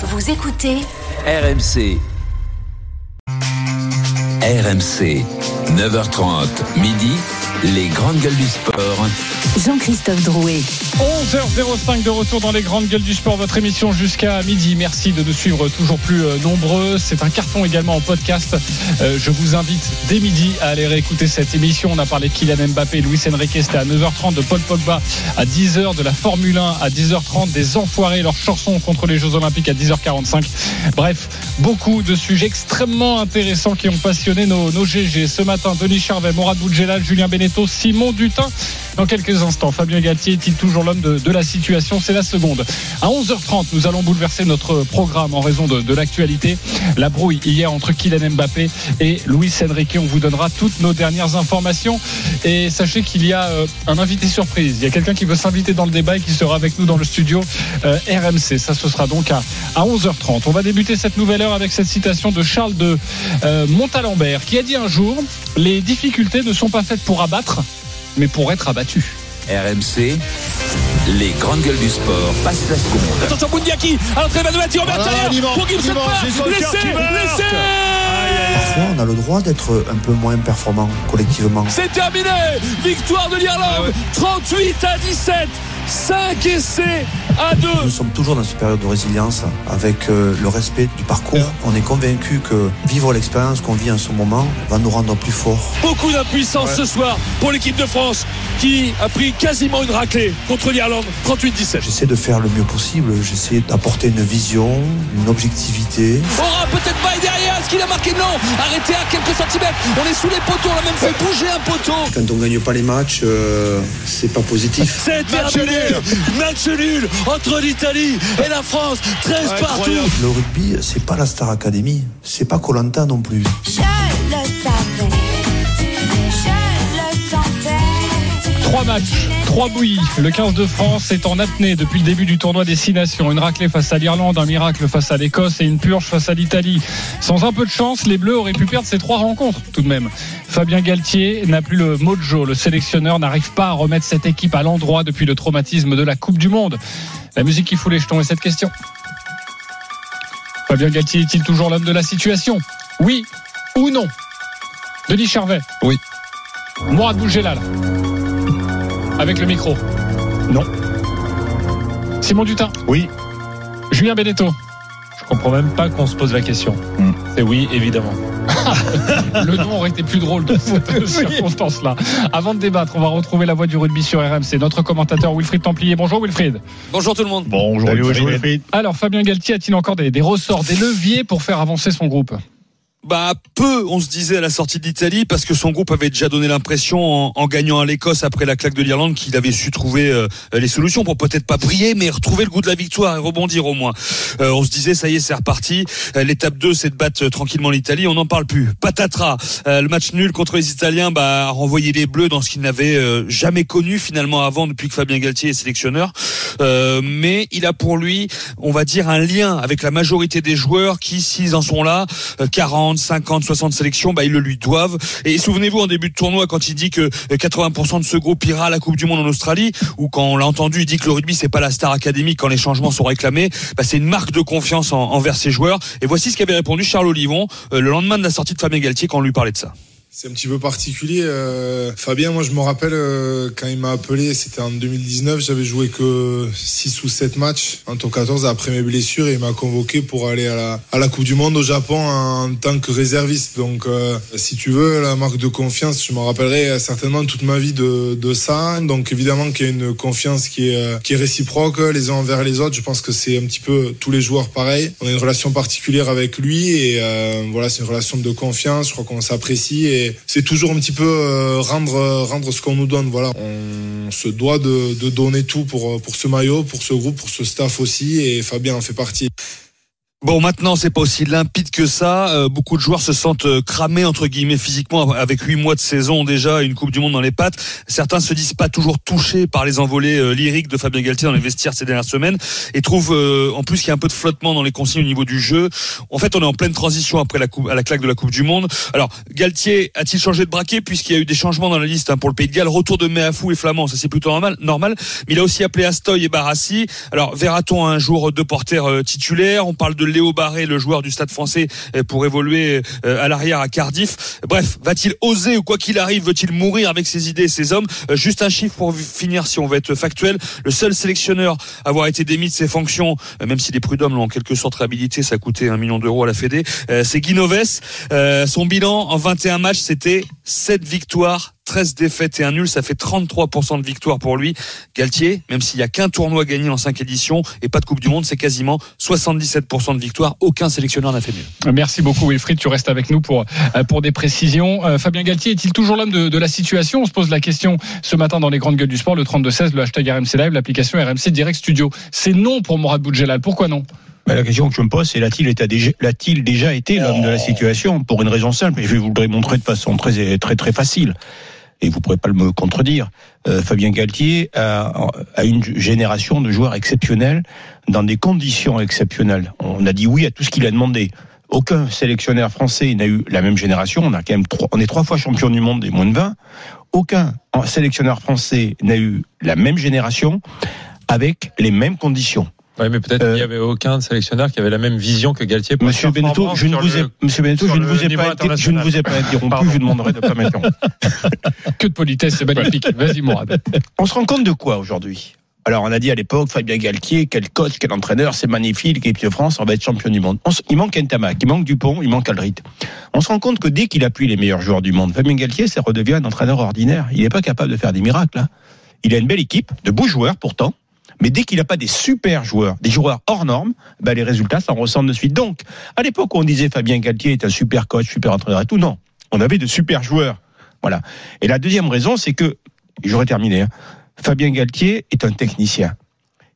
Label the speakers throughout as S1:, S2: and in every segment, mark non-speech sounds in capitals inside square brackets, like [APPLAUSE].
S1: Vous écoutez
S2: RMC. RMC. 9h30, midi. Les grandes gueules du sport.
S1: Jean-Christophe Drouet.
S3: 11h05 de retour dans les grandes gueules du sport, votre émission jusqu'à midi. Merci de nous suivre toujours plus euh, nombreux. C'est un carton également en podcast. Euh, je vous invite dès midi à aller réécouter cette émission. On a parlé de Kylian Mbappé, Luis Enrique, c'était à 9h30, de Paul Pogba à 10h, de la Formule 1 à 10h30, des enfoirés, leur chanson contre les Jeux Olympiques à 10h45. Bref, beaucoup de sujets extrêmement intéressants qui ont passionné nos, nos GG. Ce matin, Denis Charvet, Morad Boudjelal, Julien Beneteau, Simon Dutin. Dans quelques instants, Fabien Galtier est-il toujours l'homme de, la situation C'est la seconde. À 11h30, nous allons bouleverser notre programme en raison de, l'actualité. La brouille hier entre Kylian Mbappé et Luis Enrique. On vous donnera toutes nos dernières informations. Et sachez qu'il y a euh, un invité surprise. Il y a quelqu'un qui veut s'inviter dans le débat et qui sera avec nous dans le studio euh, RMC. Ça, ce sera donc à, à 11h30. On va débuter cette nouvelle heure avec cette citation de Charles de euh, Montalembert qui a dit un jour Les difficultés ne sont pas faites pour abattre, mais pour être abattues.
S2: RMC. Les grandes gueules du sport passent la seconde.
S4: Attention Boundiaki à l'entrée de Mathieu Robert
S5: va,
S4: pour Laissez, laissez
S6: Parfois, on a le droit d'être un peu moins performant collectivement.
S4: C'est terminé Victoire de l'Irlande 38 à 17 5 essais à 2
S6: Nous sommes toujours dans cette période de résilience avec euh, le respect du parcours. On est convaincu que vivre l'expérience qu'on vit en ce moment va nous rendre plus forts.
S4: Beaucoup d'impuissance ce soir pour l'équipe de France qui a pris quasiment une raclée contre l'Irlande 38-17
S6: J'essaie de faire le mieux possible, j'essaie d'apporter une vision, une objectivité.
S4: Aura peut-être pas derrière est-ce qu'il a marqué non. Arrêté à quelques centimètres. On est sous les poteaux on a même fait bouger un poteau.
S6: Quand on gagne pas les matchs, euh, c'est pas positif.
S4: c'est terminé. match nul entre l'Italie et la France. 13 partout.
S6: Le rugby, c'est pas la Star Academy, c'est pas Colanta non plus.
S7: Je le savais, je le sentais.
S3: Trois matchs, trois bouillies. Le 15 de France est en apnée depuis le début du tournoi des Six Nations. Une raclée face à l'Irlande, un miracle face à l'Écosse et une purge face à l'Italie. Sans un peu de chance, les Bleus auraient pu perdre ces trois rencontres tout de même. Fabien Galtier n'a plus le mojo. Le sélectionneur n'arrive pas à remettre cette équipe à l'endroit depuis le traumatisme de la Coupe du Monde. La musique qui fout les jetons est cette question. Fabien Galtier est-il toujours l'homme de la situation? Oui ou non? Denis Charvet
S5: Oui.
S3: Mourad Bougélal avec le micro. Non. Simon Dutin.
S5: Oui.
S3: Julien Beneteau.
S8: Je comprends même pas qu'on se pose la question.
S5: Hmm.
S8: C'est oui, évidemment. [LAUGHS]
S3: Le nom aurait été plus drôle dans cette [LAUGHS] circonstance-là. Avant de débattre, on va retrouver la voix du rugby sur RMC. Notre commentateur Wilfried Templier. Bonjour Wilfried.
S4: bonjour tout le monde
S5: Bonjour, Wilfried.
S3: Alors Fabien Galtier a-t-il encore des, des ressorts, des leviers pour faire avancer son groupe?
S9: Bah peu, on se disait à la sortie d'Italie parce que son groupe avait déjà donné l'impression en, gagnant à l'Écosse après la claque de l'Irlande qu'il avait su trouver euh, les solutions pour peut-être pas briller mais retrouver le goût de la victoire et rebondir au moins. Euh, on se disait ça y est c'est reparti. Euh, L'étape 2 c'est de battre tranquillement l'Italie, on n'en parle plus. Patatras, le match nul contre les Italiens bah a renvoyé les Bleus dans ce qu'ils n'avaient jamais connu finalement avant depuis que Fabien Galtier est sélectionneur. Mais il a pour lui, on va dire un lien avec la majorité des joueurs qui s'ils en sont là, euh, 40, 50, 60 sélections, bah, ils le lui doivent. Et souvenez-vous en début de tournoi quand il dit que euh, 80% de ce groupe ira à la Coupe du Monde en Australie, ou quand on l'a entendu, il dit que le rugby c'est pas la star académique quand les changements sont réclamés, bah, c'est une marque de confiance en- envers ses joueurs. Et voici ce qu'avait répondu Charles Olivon euh, le lendemain de la sortie de Fabien Galtier quand on lui parlait de ça.
S5: C'est un petit peu particulier. euh, Fabien, moi je me rappelle euh, quand il m'a appelé, c'était en 2019, j'avais joué que 6 ou 7 matchs en top 14 après mes blessures et il m'a convoqué pour aller à la, Coupe du Monde au Japon en tant que réserviste. Donc euh, si tu veux, la marque de confiance, je me rappellerai certainement toute ma vie de, ça. Donc évidemment qu'il y a une confiance qui est, réciproque les uns envers les autres. Je pense que c'est un petit peu tous les joueurs pareil. On a une relation particulière avec lui et voilà, c'est une relation de confiance. Je crois qu'on s'apprécie et c'est toujours un petit peu euh, rendre rendre ce qu'on nous donne. Voilà, on se doit de, donner tout pour pour ce maillot, pour ce groupe, pour ce staff aussi et Fabien en fait partie.
S9: Bon, maintenant, c'est pas aussi limpide que ça. Euh, beaucoup de joueurs se sentent euh, cramés entre guillemets physiquement avec huit mois de saison déjà, une Coupe du Monde dans les pattes. Certains se disent pas toujours touchés par les envolées euh, lyriques de Fabien Galtier dans les vestiaires ces dernières semaines et trouvent euh, en plus qu'il y a un peu de flottement dans les consignes au niveau du jeu. En fait, on est en pleine transition après la coupe, à la claque de la Coupe du Monde. Alors, Galtier a-t-il changé de braquet puisqu'il y a eu des changements dans la liste hein, pour le Pays de Galles, retour de Méafou et Flamand, ça c'est plutôt normal, normal. Mais il a aussi appelé Astoy et Barassi. Alors, verra-t-on un jour deux porteurs titulaires? On parle de Léo Barré, le joueur du Stade Français, euh, pour évoluer euh, à l'arrière à Cardiff. Bref, va-t-il oser ou quoi qu'il arrive, veut-il mourir avec ses idées et ses hommes? Euh, Juste un chiffre pour finir, si on veut être factuel. Le seul sélectionneur à avoir été démis de ses fonctions, même si les prud'hommes l'ont en quelque sorte réhabilité, ça a coûté un million d'euros à la Fédé, c'est Guy Noves. Euh, son bilan en 21 matchs, c'était 7 victoires, 13 défaites et un nul, ça fait 33% de victoires pour lui. Galtier, même s'il y a qu'un tournoi gagné en 5 éditions et pas de Coupe du Monde, c'est quasiment 77% de victoires. Aucun sélectionneur n'a fait mieux.
S3: Merci beaucoup Wilfried, tu restes avec nous pour, euh, pour des précisions. Euh, Fabien Galtier est-il toujours l'homme de, de la situation? On se pose la question ce matin dans les grandes gueules du sport, le 32-16, le hashtag RMC Live, l'application RMC Direct Studio. C'est non pour Mourad Boudjelal, pourquoi non?
S10: Ben, la question que je me pose, c'est l'a-t-il été déjà, l'a-t-il déjà été l'homme de la situation? Pour une raison simple, et je vais vous le démontrer de façon très très très facile. Et vous pourrez pas me contredire. Euh, Fabien Galtier a, a une génération de joueurs exceptionnels dans des conditions exceptionnelles. On a dit oui à tout ce qu'il a demandé. Aucun sélectionneur français n'a eu la même génération. On a quand même trois, on est trois fois champion du monde des moins de 20. Aucun sélectionneur français n'a eu la même génération avec les mêmes conditions.
S8: Oui, mais peut-être
S10: Euh,
S8: qu'il n'y avait aucun sélectionneur qui avait la même vision que Galtier. pour
S10: Monsieur
S8: performant
S10: je ne vous ai, Monsieur
S8: sur
S10: je ne vous ai pas, je ne vous ai pas interrompu, je vous demanderai de pas m'interrompre.
S3: Que de politesse, c'est magnifique. Vas-y Mourad.
S10: On se rend compte de quoi aujourd'hui? Alors, on a dit à l'époque, Fabien Galtier, quel coach, quel entraîneur, c'est magnifique, l'équipe de France, on va être champion du monde. On il manque Ntamak, il manque Dupont, il manque Aldrit. On se rend compte que dès qu'il appuie les meilleurs joueurs du monde, Fabien Galtier, ça redevient un entraîneur ordinaire. Il n'est pas capable de faire des miracles. hein. Il a une belle équipe, de beaux joueurs pourtant, mais dès qu'il n'a pas des super joueurs, des joueurs hors normes, ben les résultats s'en ressentent de suite. Donc, à l'époque on disait Fabien Galtier est un super coach, super entraîneur et tout, non. On avait de super joueurs. Voilà. Et la deuxième raison, c'est que, j'aurais terminé, hein, Fabien Galtier est un technicien.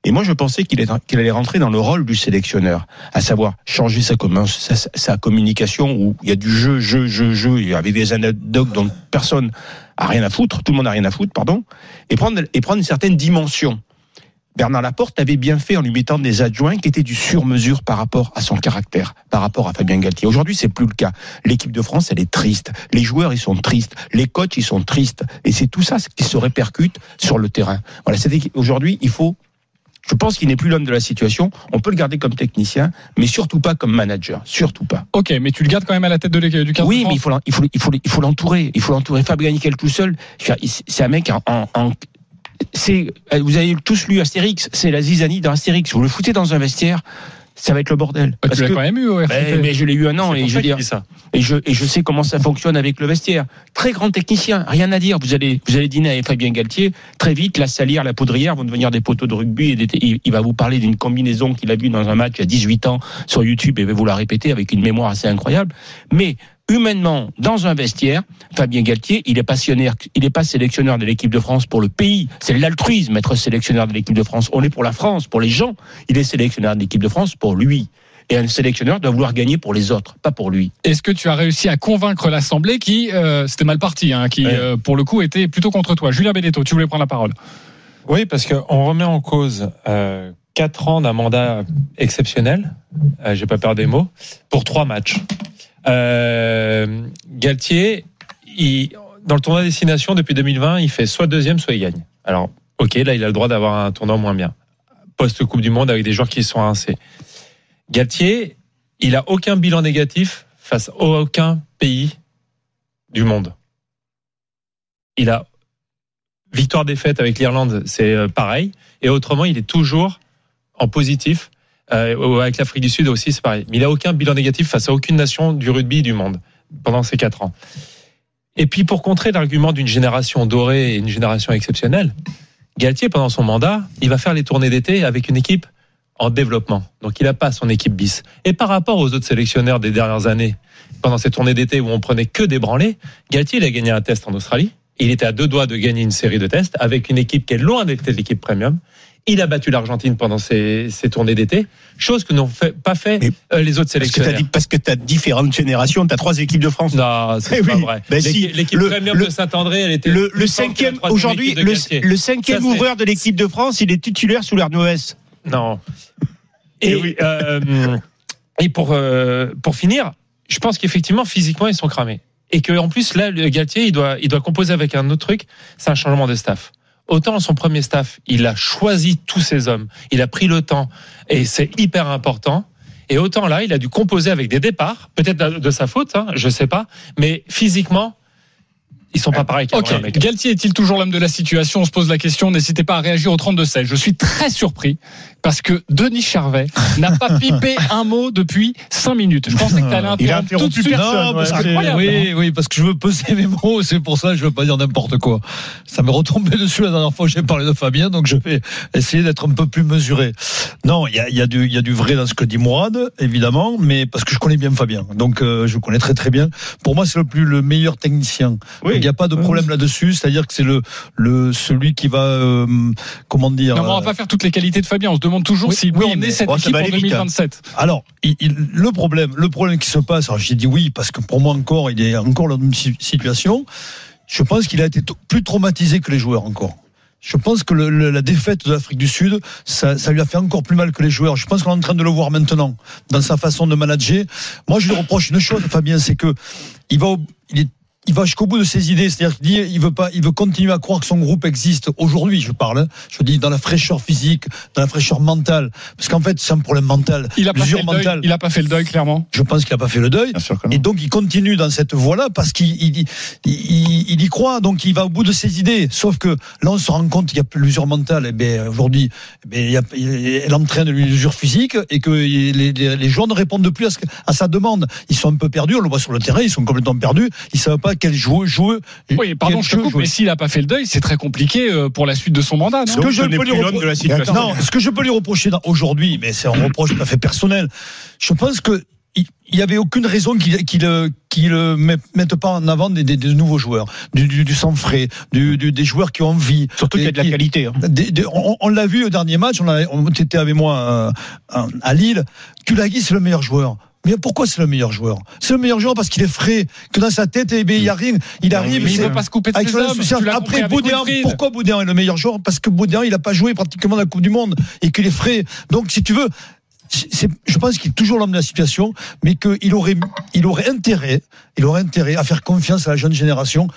S10: Et moi, je pensais qu'il allait rentrer dans le rôle du sélectionneur, à savoir changer sa, commun- sa, sa communication où il y a du jeu, jeu, jeu, jeu, et avec des anecdotes dont personne a rien à foutre, tout le monde a rien à foutre, pardon, et prendre, et prendre une certaine dimension. Bernard Laporte avait bien fait en lui mettant des adjoints qui étaient du sur-mesure par rapport à son caractère, par rapport à Fabien Galtier. Aujourd'hui, c'est plus le cas. L'équipe de France, elle est triste. Les joueurs, ils sont tristes. Les coachs, ils sont tristes. Et c'est tout ça qui se répercute sur le terrain. Voilà. Aujourd'hui, il faut je pense qu'il n'est plus l'homme de la situation. On peut le garder comme technicien, mais surtout pas comme manager. Surtout pas.
S3: Ok, mais tu le gardes quand même à la tête de l'équipe du 15 de
S10: Oui, mais il faut, l'entourer. Il faut l'entourer. Fabien Nickel tout seul, c'est un mec en- c'est, vous avez tous lu Astérix, c'est la zizanie dans Astérix. Vous le foutez dans un vestiaire, ça va être le bordel.
S3: Ah,
S10: Parce
S3: Tu l'as
S10: que-
S3: quand même eu RCT.
S10: Ben, mais je l'ai eu un an et je
S8: ça
S10: dire, et je, et je sais comment ça fonctionne avec le vestiaire. Très grand technicien, rien à dire. Vous allez, vous allez dîner avec Fabien Galtier. Très vite, la salière, la poudrière vont devenir des poteaux de rugby. Et des- il, il va vous parler d'une combinaison qu'il a vue dans un match il y a 18 ans sur YouTube et va vous la répéter avec une mémoire assez incroyable. Mais humainement, dans un vestiaire, Fabien Galtier, il est passionnaire, il n'est pas sélectionneur de l'équipe de France pour le pays. C'est l'altruisme être sélectionneur de l'équipe de France. On est pour la France, pour les gens. Il est sélectionneur de l'équipe de France pour lui. Et un sélectionneur doit vouloir gagner pour les autres, pas pour lui.
S3: Est-ce que tu as réussi à convaincre l'Assemblée qui, euh, c'était mal parti, hein, qui
S10: Ouais.
S3: euh, pour le coup était plutôt contre toi? Julien Benetto, tu voulais prendre la parole
S8: Oui, parce qu'on remet en cause euh, quatre ans d'un mandat exceptionnel, euh, j'ai pas peur des mots, pour trois matchs. Euh, Galtier, il, dans le tournoi destination depuis 2020, il fait soit deuxième, soit il gagne. Alors, ok, là, il a le droit d'avoir un tournoi moins bien. Post-Coupe du Monde avec des joueurs qui sont rincés. Galtier, il a aucun bilan négatif face à aucun pays du monde. Il a victoire défaite avec l'Irlande, c'est euh, pareil. Et autrement, il est toujours en positif. Euh, avec l'Afrique du Sud aussi, c'est pareil. Mais il a aucun bilan négatif face à aucune nation du rugby du monde pendant ces quatre ans. Et puis pour contrer l'argument d'une génération dorée et une génération exceptionnelle, Galtier, pendant son mandat, il va faire les tournées d'été avec une équipe en développement. Donc il n'a pas son équipe bis. Et par rapport aux autres sélectionneurs des dernières années, pendant ces tournées d'été où on prenait que des branlés, Galtier il a gagné un test en Australie, Il était à deux doigts de gagner une série de tests avec une équipe qui est loin d'être l'équipe premium. Il a battu l'Argentine pendant ses, ses tournées d'été, chose que n'ont fait, pas fait
S10: Mais
S8: euh, les autres
S10: Parce que
S8: sélectionneurs.
S10: parce que t'as différentes générations, t'as trois équipes de France.
S8: Non, [LAUGHS] c'est
S10: Eh
S8: pas
S10: oui.
S8: vrai.
S10: Ben
S8: L'équipe
S10: si,
S8: de Saint-André, elle était
S10: Le, cinquième, aujourd'hui, le, cinquième
S8: Ça,
S10: ouvreur de l'équipe de France, il est titulaire sous l'Arnoès.
S8: Non. Et,
S10: oui.
S8: euh, et pour, euh, pour finir, je pense qu'effectivement, physiquement, ils sont cramés. Et que en plus, là, le Galtier, il doit, il doit composer avec un autre truc, c'est un changement de staff. Autant son premier staff, il a choisi tous ses hommes, il a pris le temps, et c'est hyper important. Et autant là, il a dû composer avec des départs, peut-être de sa faute, hein, je sais pas, mais physiquement, ils sont pas pareils.
S3: Ok,
S8: qu'avant, les mecs.
S3: Galtier est-il toujours l'homme de la situation On se pose la question. N'hésitez pas à réagir au 32-16. Je suis très surpris parce que Denis Charvet n'a pas [LAUGHS] pipé un mot depuis 5 minutes. Je pensais que tu allais interrompre tout de suite.
S11: personne.
S3: Non,
S11: ouais,
S3: c'est- incroyable, hein.
S11: oui, oui, parce que je veux peser mes mots, c'est pour ça que je veux pas dire n'importe quoi. Ça m'est retombé dessus la dernière fois que j'ai parlé de Fabien, donc je vais essayer d'être un peu plus mesuré. Non, il y a, y, a y a du vrai dans ce que dit Mourad, évidemment, mais parce que je connais bien Fabien, donc euh, je le connais très très bien. Pour moi, c'est le plus le meilleur technicien.
S10: Oui.
S11: Il n'y a pas de problème là-dessus, c'est-à-dire que c'est le le celui qui va euh, comment dire.
S3: Non, mais on va
S11: euh,
S3: pas faire toutes les qualités de Fabien. On se demande toujours
S11: Oui,
S3: s'il
S11: oui,
S3: emmener
S11: mais-
S3: cette
S11: bon,
S3: équipe en
S11: aller vite, hein.
S3: 2027.
S11: Alors, il- il- le problème, le problème qui se passe, alors j'ai dit oui parce que pour moi encore, il est encore dans la même si- situation. Je pense qu'il a été plus traumatisé que les joueurs encore. Je pense que le- le- la défaite de l'Afrique du Sud, ça, ça lui a fait encore plus mal que les joueurs. Je pense qu'on est en train de le voir maintenant dans sa façon de manager. Moi, je lui reproche une chose, Fabien, c'est que il va, il est il va jusqu'au bout de ses idées, c'est-à-dire qu'il dit, il veut pas, il veut continuer à croire que son groupe existe aujourd'hui. Je parle, hein. je dis dans la fraîcheur physique, dans la fraîcheur mentale, parce qu'en fait c'est un problème mental,
S3: Il a, pas fait le deuil,
S11: mentale.
S3: il a pas fait le deuil, clairement.
S11: Je pense qu'il a pas fait le deuil.
S12: Bien sûr que non.
S11: Et donc il continue dans cette voie-là parce qu'il il, il, il- il y croit, donc il va au bout de ses idées. Sauf que là on se rend compte qu'il y a l'usure mentale. Et bien aujourd'hui, eh ben, il y a, il- elle entraîne l'usure physique et que les, les, les joueurs ne répondent plus à, ce que- à sa demande. Ils sont un peu perdus. On le voit sur le terrain, ils sont complètement perdus. Ils savent pas quel joueur jouer.
S3: Oui, pardon,
S11: quel
S3: je te coupe, mais s'il a pas fait le deuil, c'est très compliqué euh, pour la suite de son mandat.
S11: Ce
S3: non
S11: que je
S10: ce
S11: peux lui repro-
S10: de la situation.
S11: Non, ce que je peux lui reprocher aujourd'hui, mais c'est un reproche tout à fait personnel. Je pense que il il y avait aucune raison qu'il qu'il euh, qu'il euh, met- mette pas en avant des, des- des nouveaux joueurs, du, du, du sang frais, du, du- des joueurs qui ont envie.
S10: Surtout qu'il y a de la qualité. hein.
S11: des- des- on on l'a vu au dernier match, on, a- on était avec moi euh, à, à Lille. Tulagi, c'est le meilleur joueur. Mais pourquoi c'est le meilleur joueur? C'est le meilleur joueur parce qu'il est frais, que dans sa tête, eh bien, il arrive, il arrive.
S3: mais il
S11: c'est-
S3: veut pas se couper de
S11: avec
S3: ses hommes.
S11: Après,
S3: Wilfried.
S11: pourquoi Boudin est le meilleur joueur? Parce que Boudin, il a pas joué pratiquement la Coupe du Monde et qu'il est frais. Donc, si tu veux, je pense qu'il est toujours l'homme de la situation, mais qu'il aurait, il aurait intérêt, il aurait intérêt à faire confiance à la jeune génération.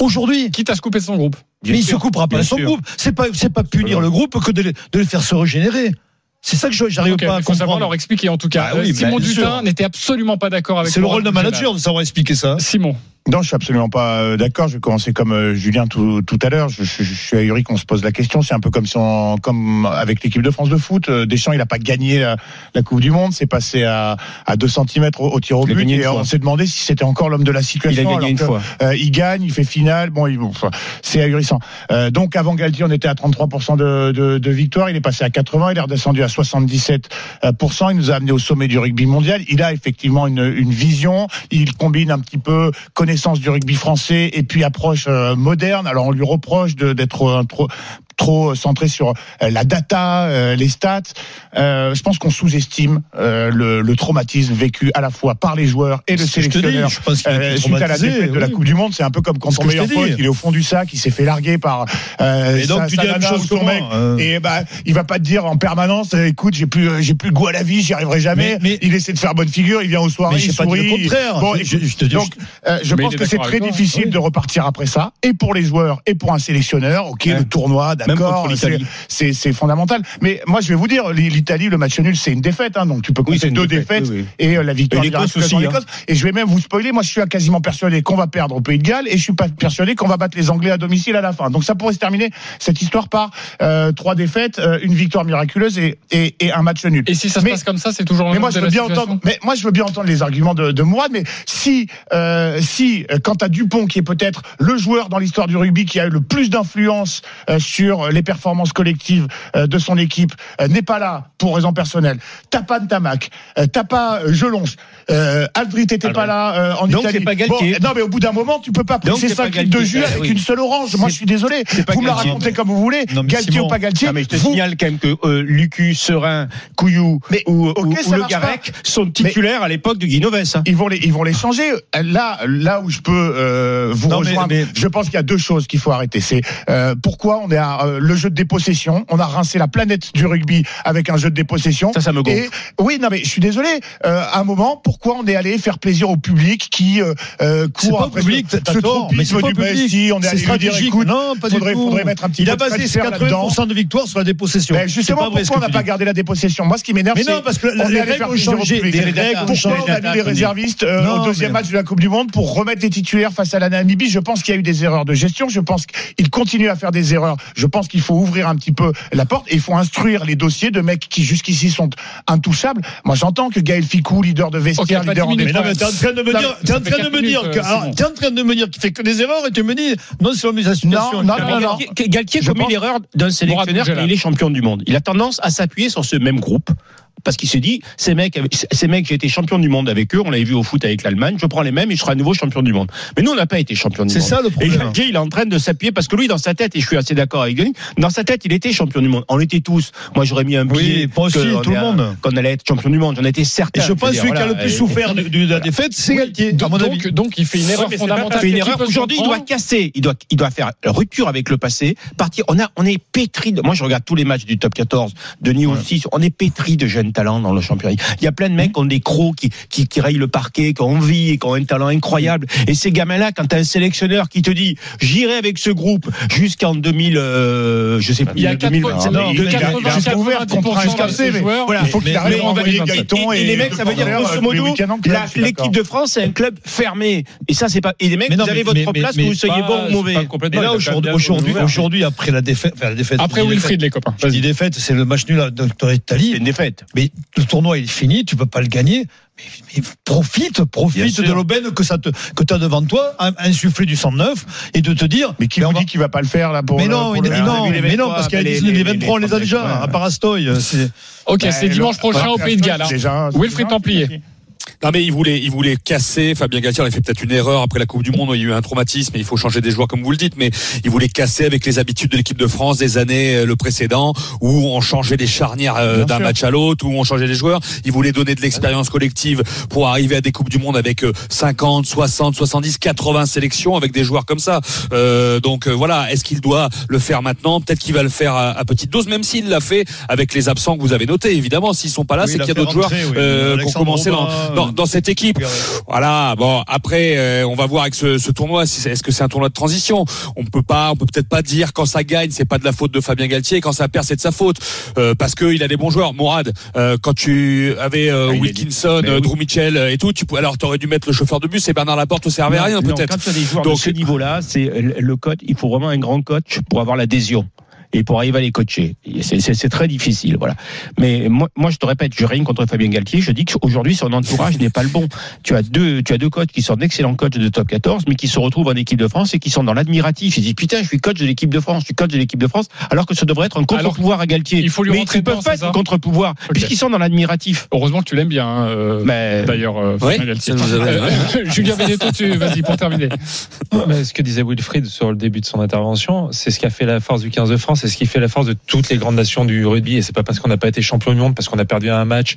S11: Aujourd'hui,
S3: Quitte à se couper de son groupe.
S11: mais il se coupera pas de son
S10: sûr.
S11: groupe. C'est pas, c'est pas punir le groupe que de les faire se régénérer. C'est ça que je- j'arrive
S3: Ok,
S11: pas à
S3: il faut savoir
S11: comprendre.
S3: leur expliquer en tout cas.
S11: Ah oui,
S3: Euh, Simon
S11: sûr.
S3: Dutin n'était absolument pas d'accord avec
S11: C'est le rôle d'un manager de savoir expliquer ça.
S3: Simon.
S12: Non, je suis absolument pas euh, d'accord. Je vais commencer comme euh, Julien tout, tout à l'heure. Je, je- je suis ahuri qu'on se pose la question. C'est un peu comme si on, comme avec l'équipe de France de foot. Deschamps, il a pas gagné la, la Coupe du Monde. C'est passé à, à 2 cm au, au tir au
S10: Il
S12: but. Et on s'est demandé si c'était encore l'homme de la
S10: Il
S12: situation.
S10: a gagné
S12: alors
S10: une
S12: que,
S10: fois.
S12: euh, il gagne, il fait finale. Bon, il- bon, c'est ahurissant. Euh, donc avant Galtier, on était à 33% de, de, de victoire. Il est passé à 80. Il est redescendu à 77%. Il nous a amené au sommet du rugby mondial. Il a effectivement une, vision. Il combine un petit peu connaissance du rugby français et puis approche euh, moderne. Alors on lui reproche d'être un trop trop centré sur euh, la data, euh, les stats. Euh, je pense qu'on sous-estime euh, le, le traumatisme vécu à la fois par les joueurs et le sélectionneur.
S11: je pense
S12: Euh, suite à la de la. Coupe du Monde, c'est un peu comme quand ton meilleur pote, il est au fond du sac, il s'est fait larguer par euh,
S11: Et donc,
S12: sa-
S11: tu dis la même chose que
S12: mec.
S11: euh.
S12: Et bah, il va pas te dire en permanence, euh, écoute, j'ai plus, euh, j'ai plus le goût à la vie, j'y arriverai jamais.
S11: Mais- mais-
S12: il essaie de faire bonne figure, il vient aux soirées, il
S11: j'ai pas dit le
S12: sourit.
S11: contraire.
S12: Bon,
S11: Je- te dis-
S12: donc, euh, je pense que c'est très
S3: toi,
S12: difficile
S3: oui.
S12: de repartir après ça, et pour les joueurs, et pour un sélectionneur. Ok,
S10: Ouais.
S12: le tournoi, d'accord, c'est- fondamental. Mais moi, je vais vous dire, l'Italie, le match nul, c'est une défaite, hein, donc tu peux compter deux
S10: défaite,
S12: défaites
S10: oui, oui.
S12: et euh, la victoire
S10: l'Écosse
S12: en
S10: hein.
S12: Écosse. Et je vais même vous spoiler, moi je suis quasiment persuadé qu'on va perdre au Pays de Galles et je suis pas persuadé qu'on va battre les Anglais à domicile à la fin. Donc ça pourrait se terminer cette histoire par euh, trois défaites, euh, une victoire miraculeuse et, et, et un match nul.
S3: Et si ça se
S12: Mais-
S3: passe comme ça, c'est toujours
S12: mais moi
S3: de
S12: je veux bien entendre. Mais moi je veux bien entendre les arguments de, de Mourad. Mais si euh, si euh, quand à Dupont qui est peut-être le joueur dans l'histoire du rugby qui a eu le plus d'influence euh, sur sur les performances collectives euh, de son équipe euh, n'est pas là pour raison personnelle. T'as pas Ntamak, euh, t'as pas euh, Jelonche, Aldrit était pas là euh, en
S10: Donc,
S12: Italie.
S10: pas
S12: non mais au bout d'un moment, tu peux pas presser
S10: c'est pas
S12: 5 litres de jus
S10: Ah,
S12: avec
S10: oui.
S12: une seule orange. Moi, je suis désolé. Vous me la racontez comme vous voulez.
S11: Non,
S12: Galtier
S11: Simon-
S12: ou pas Galtier.
S10: Ah, mais je te
S12: vous-
S10: signale quand même que euh, Lucu, Serein, Couillou
S12: Mais,
S10: ou,
S12: ok,
S10: ou-
S12: ça
S10: ou Le Garec sont titulaires à l'époque du Guinoves. hein.
S12: Ils vont les, ils vont les changer. Là, là où je peux euh, vous
S11: Non,
S12: rejoindre, je pense qu'il y a deux choses qu'il faut arrêter. C'est euh, pourquoi on est à euh, le jeu de dépossession. On a rincé la planète du rugby avec un jeu de dépossession.
S10: Ça, ça me gonfle.
S12: Et oui, non, mais je suis désolé. Euh, à un moment, pourquoi on est allé faire plaisir au public qui euh, euh, court
S11: pas
S12: après
S11: public,
S12: ce, ce
S11: tort, mais c'est
S12: du. Messi On est
S11: C'est
S12: allé lui dire, écoute,
S11: Non, pas
S12: faudrait, mettre un petit
S11: Il
S12: peu
S11: a basé ses
S12: fer là-dedans.
S11: 80% de victoire sur la dépossession.
S12: Ben justement, pourquoi on n'a pas gardé la dépossessation Moi, ce qui m'énerve,
S11: Mais
S12: c'est
S11: non, parce que les
S12: est allé
S11: règles
S12: faire
S11: ont changé.
S12: Pourquoi on a mis les réservistes au deuxième match de la Coupe du Monde pour remettre les titulaires face à la Namibie? Je pense qu'il y a eu des erreurs de gestion. Je pense qu'il continue à faire des erreurs. Je pense qu'il faut ouvrir un petit peu la porte et il faut instruire les dossiers de mecs qui jusqu'ici sont intouchables. Moi, j'entends que Gaël Ficou, leader de vestiaire,
S3: Ok, pas
S12: leader en
S3: minutes,
S11: Mais non, mais
S12: défense.
S11: t'es en train de me dire, t'es en
S3: ça fait
S11: train de
S3: quatre
S11: me dire
S3: minutes,
S11: que,
S3: euh,
S11: alors, t'es en train de me dire qu'il fait que des erreurs et tu me dis, non, c'est la situation.
S12: Non, non, non, non.
S10: Galtier,
S12: Je
S10: commet l'erreur d'un sélectionneur quand il est champion du monde. Il a tendance à s'appuyer sur ce même groupe. Parce qu'il se dit, ces mecs, ces mecs, j'ai été champion du monde avec eux, on l'avait vu au foot avec l'Allemagne, je prends les mêmes et je serai à nouveau champion du monde. Mais nous, on n'a pas été champion du
S11: C'est
S10: monde.
S11: ça le
S10: Et
S11: problème.
S10: Galtier, il est en train de s'appuyer parce que lui, dans sa tête, et je suis assez d'accord avec lui, dans sa tête, il était champion du monde. On l'était tous. Moi, j'aurais mis un
S11: Oui,
S10: pied.
S11: moi aussi, tout le monde.
S10: Qu'on allait être champion du monde. J'en étais certain.
S11: Et je pense que celui qui a le plus
S10: et-
S11: souffert de, de la défaite, c'est Galtier,
S3: Donc, donc, donc, il fait une erreur
S10: c'est pas
S3: fondamentale.
S10: fait une erreur. Aujourd'hui, il doit casser. Il doit, il doit faire rupture avec le passé. Partir. On a, on est pétri de, moi, je regarde tous les matchs du top 14. Denis aussi. On est pétri de jeunes talents dans le championnat. Il y a plein de mecs qui ont des crocs, qui, qui, qui rayent le parquet, qui ont envie et qui ont un talent incroyable. Et ces gamins-là, quand t'as un sélectionneur qui te dit, j'irai avec ce groupe jusqu'en 2000, euh, je sais plus,
S3: Il y a
S10: 2000,
S3: quatre-
S10: non,
S3: il y a
S10: 2000,
S3: 80,
S12: ouvert
S3: 90%
S12: contre un
S3: de
S12: escarcé,
S3: ces
S12: mais
S3: joueurs.
S10: voilà.
S12: Il faut qu'il arrive à envoyer Gaëtan
S10: et, et les mecs, ça veut dire grosso modo, l'équipe de France, c'est un club fermé. Et ça, c'est pas. Et les mecs,
S11: non,
S10: vous avez votre place, que vous soyez bon ou mauvais.
S11: Mais là,
S3: il a
S11: aujourd'hui, après la défaite.
S3: Après Wilfried, les copains.
S11: Je dis défaite, c'est le match nul à- de de l'Italie.
S10: C'est une défaite.
S11: Mais le tournoi il est fini, tu peux pas le gagner. Mais, mais profite, profite de l'aubaine que ça te, que t'as devant toi, un- insuffler du sang neuf et de te dire.
S12: Mais qui
S11: mais
S12: vous
S11: va-
S12: dit qu'il va pas le faire là pour
S11: mais
S12: le-
S11: non,
S12: pour
S11: il-
S12: le-
S11: non, mais non,
S10: 23,
S11: parce qu'il y a
S10: les-
S11: 19, les
S10: les-
S11: 23, on les a déjà,
S10: ouais.
S11: à Parastoy. C'est,
S3: Ok,
S12: Ben,
S3: c'est dimanche prochain au Pays de Galles. hein. Wilfried Templier.
S9: Non mais il voulait, il voulait casser. Fabien Galtier, il a fait peut-être une erreur après la Coupe du Monde. Il y a eu un traumatisme. et Il faut changer des joueurs comme vous le dites, mais il voulait casser avec les habitudes de l'équipe de France des années euh, le précédent, où on changeait les charnières euh, d'un match à l'autre, où on changeait les joueurs. Il voulait donner de l'expérience collective pour arriver à des coupes du monde avec euh, 50, 60, 70, 80 sélections avec des joueurs comme ça. Euh, donc euh, voilà, est-ce qu'il doit le faire maintenant? Peut-être qu'il va le faire à, à petite dose, même s'il l'a fait avec les absents que vous avez notés. Évidemment, s'ils sont pas là,
S11: Oui,
S9: c'est qu'il y a d'autres joueurs
S11: oui.
S9: euh, qui ont commencé dans, dans cette équipe. Voilà. Bon, après, euh, on va voir avec ce, ce tournoi. si Est-ce que c'est un tournoi de transition? On peut pas, on peut peut-être pas dire quand ça gagne, c'est pas de la faute de Fabien Galtier, et quand ça perd, c'est de sa faute, euh, parce que il a des bons joueurs. Mourad, euh, quand tu avais euh,
S10: Ah,
S9: Wilkinson, euh,
S10: oui.
S9: Drew Mitchell euh, et tout, tu, alors t'aurais dû mettre le chauffeur de bus et Bernard Laporte au servait à rien peut-être.
S10: Quand tu as des joueurs de
S9: Donc-
S10: ce niveau-là, c'est le coach. Il faut vraiment un grand coach pour avoir l'adhésion et pour arriver à les coacher. C'est très difficile, voilà. Mais moi, moi, je te répète, je rien contre Fabien Galtier. Je dis qu'aujourd'hui, son entourage n'est pas le bon. Tu as deux, tu as deux coachs qui sont d'excellents coachs de top 14, mais qui se retrouvent en équipe de France et qui sont dans l'admiratif. Ils disent putain, je suis coach de l'équipe de France, je suis coach de l'équipe de France, alors que ça devrait être un contre-pouvoir à Galtier.
S3: il faut lui
S10: mais
S3: rentrer
S10: ils peuvent pas être contre-pouvoir puisqu'ils sont dans l'admiratif.
S3: Heureusement que tu l'aimes bien, hein, euh,
S10: Mais
S3: d'ailleurs, euh, Fabien Galtier. Euh, [LAUGHS] Julien Benetton, tu, vas-y pour terminer.
S8: Mais ce que disait Wilfried sur le début de son intervention, c'est ce qui a fait la force du 15 de France, c'est ce qui fait la force de toutes les grandes nations du rugby. Et c'est pas parce qu'on n'a pas été champion du monde, parce qu'on a perdu un match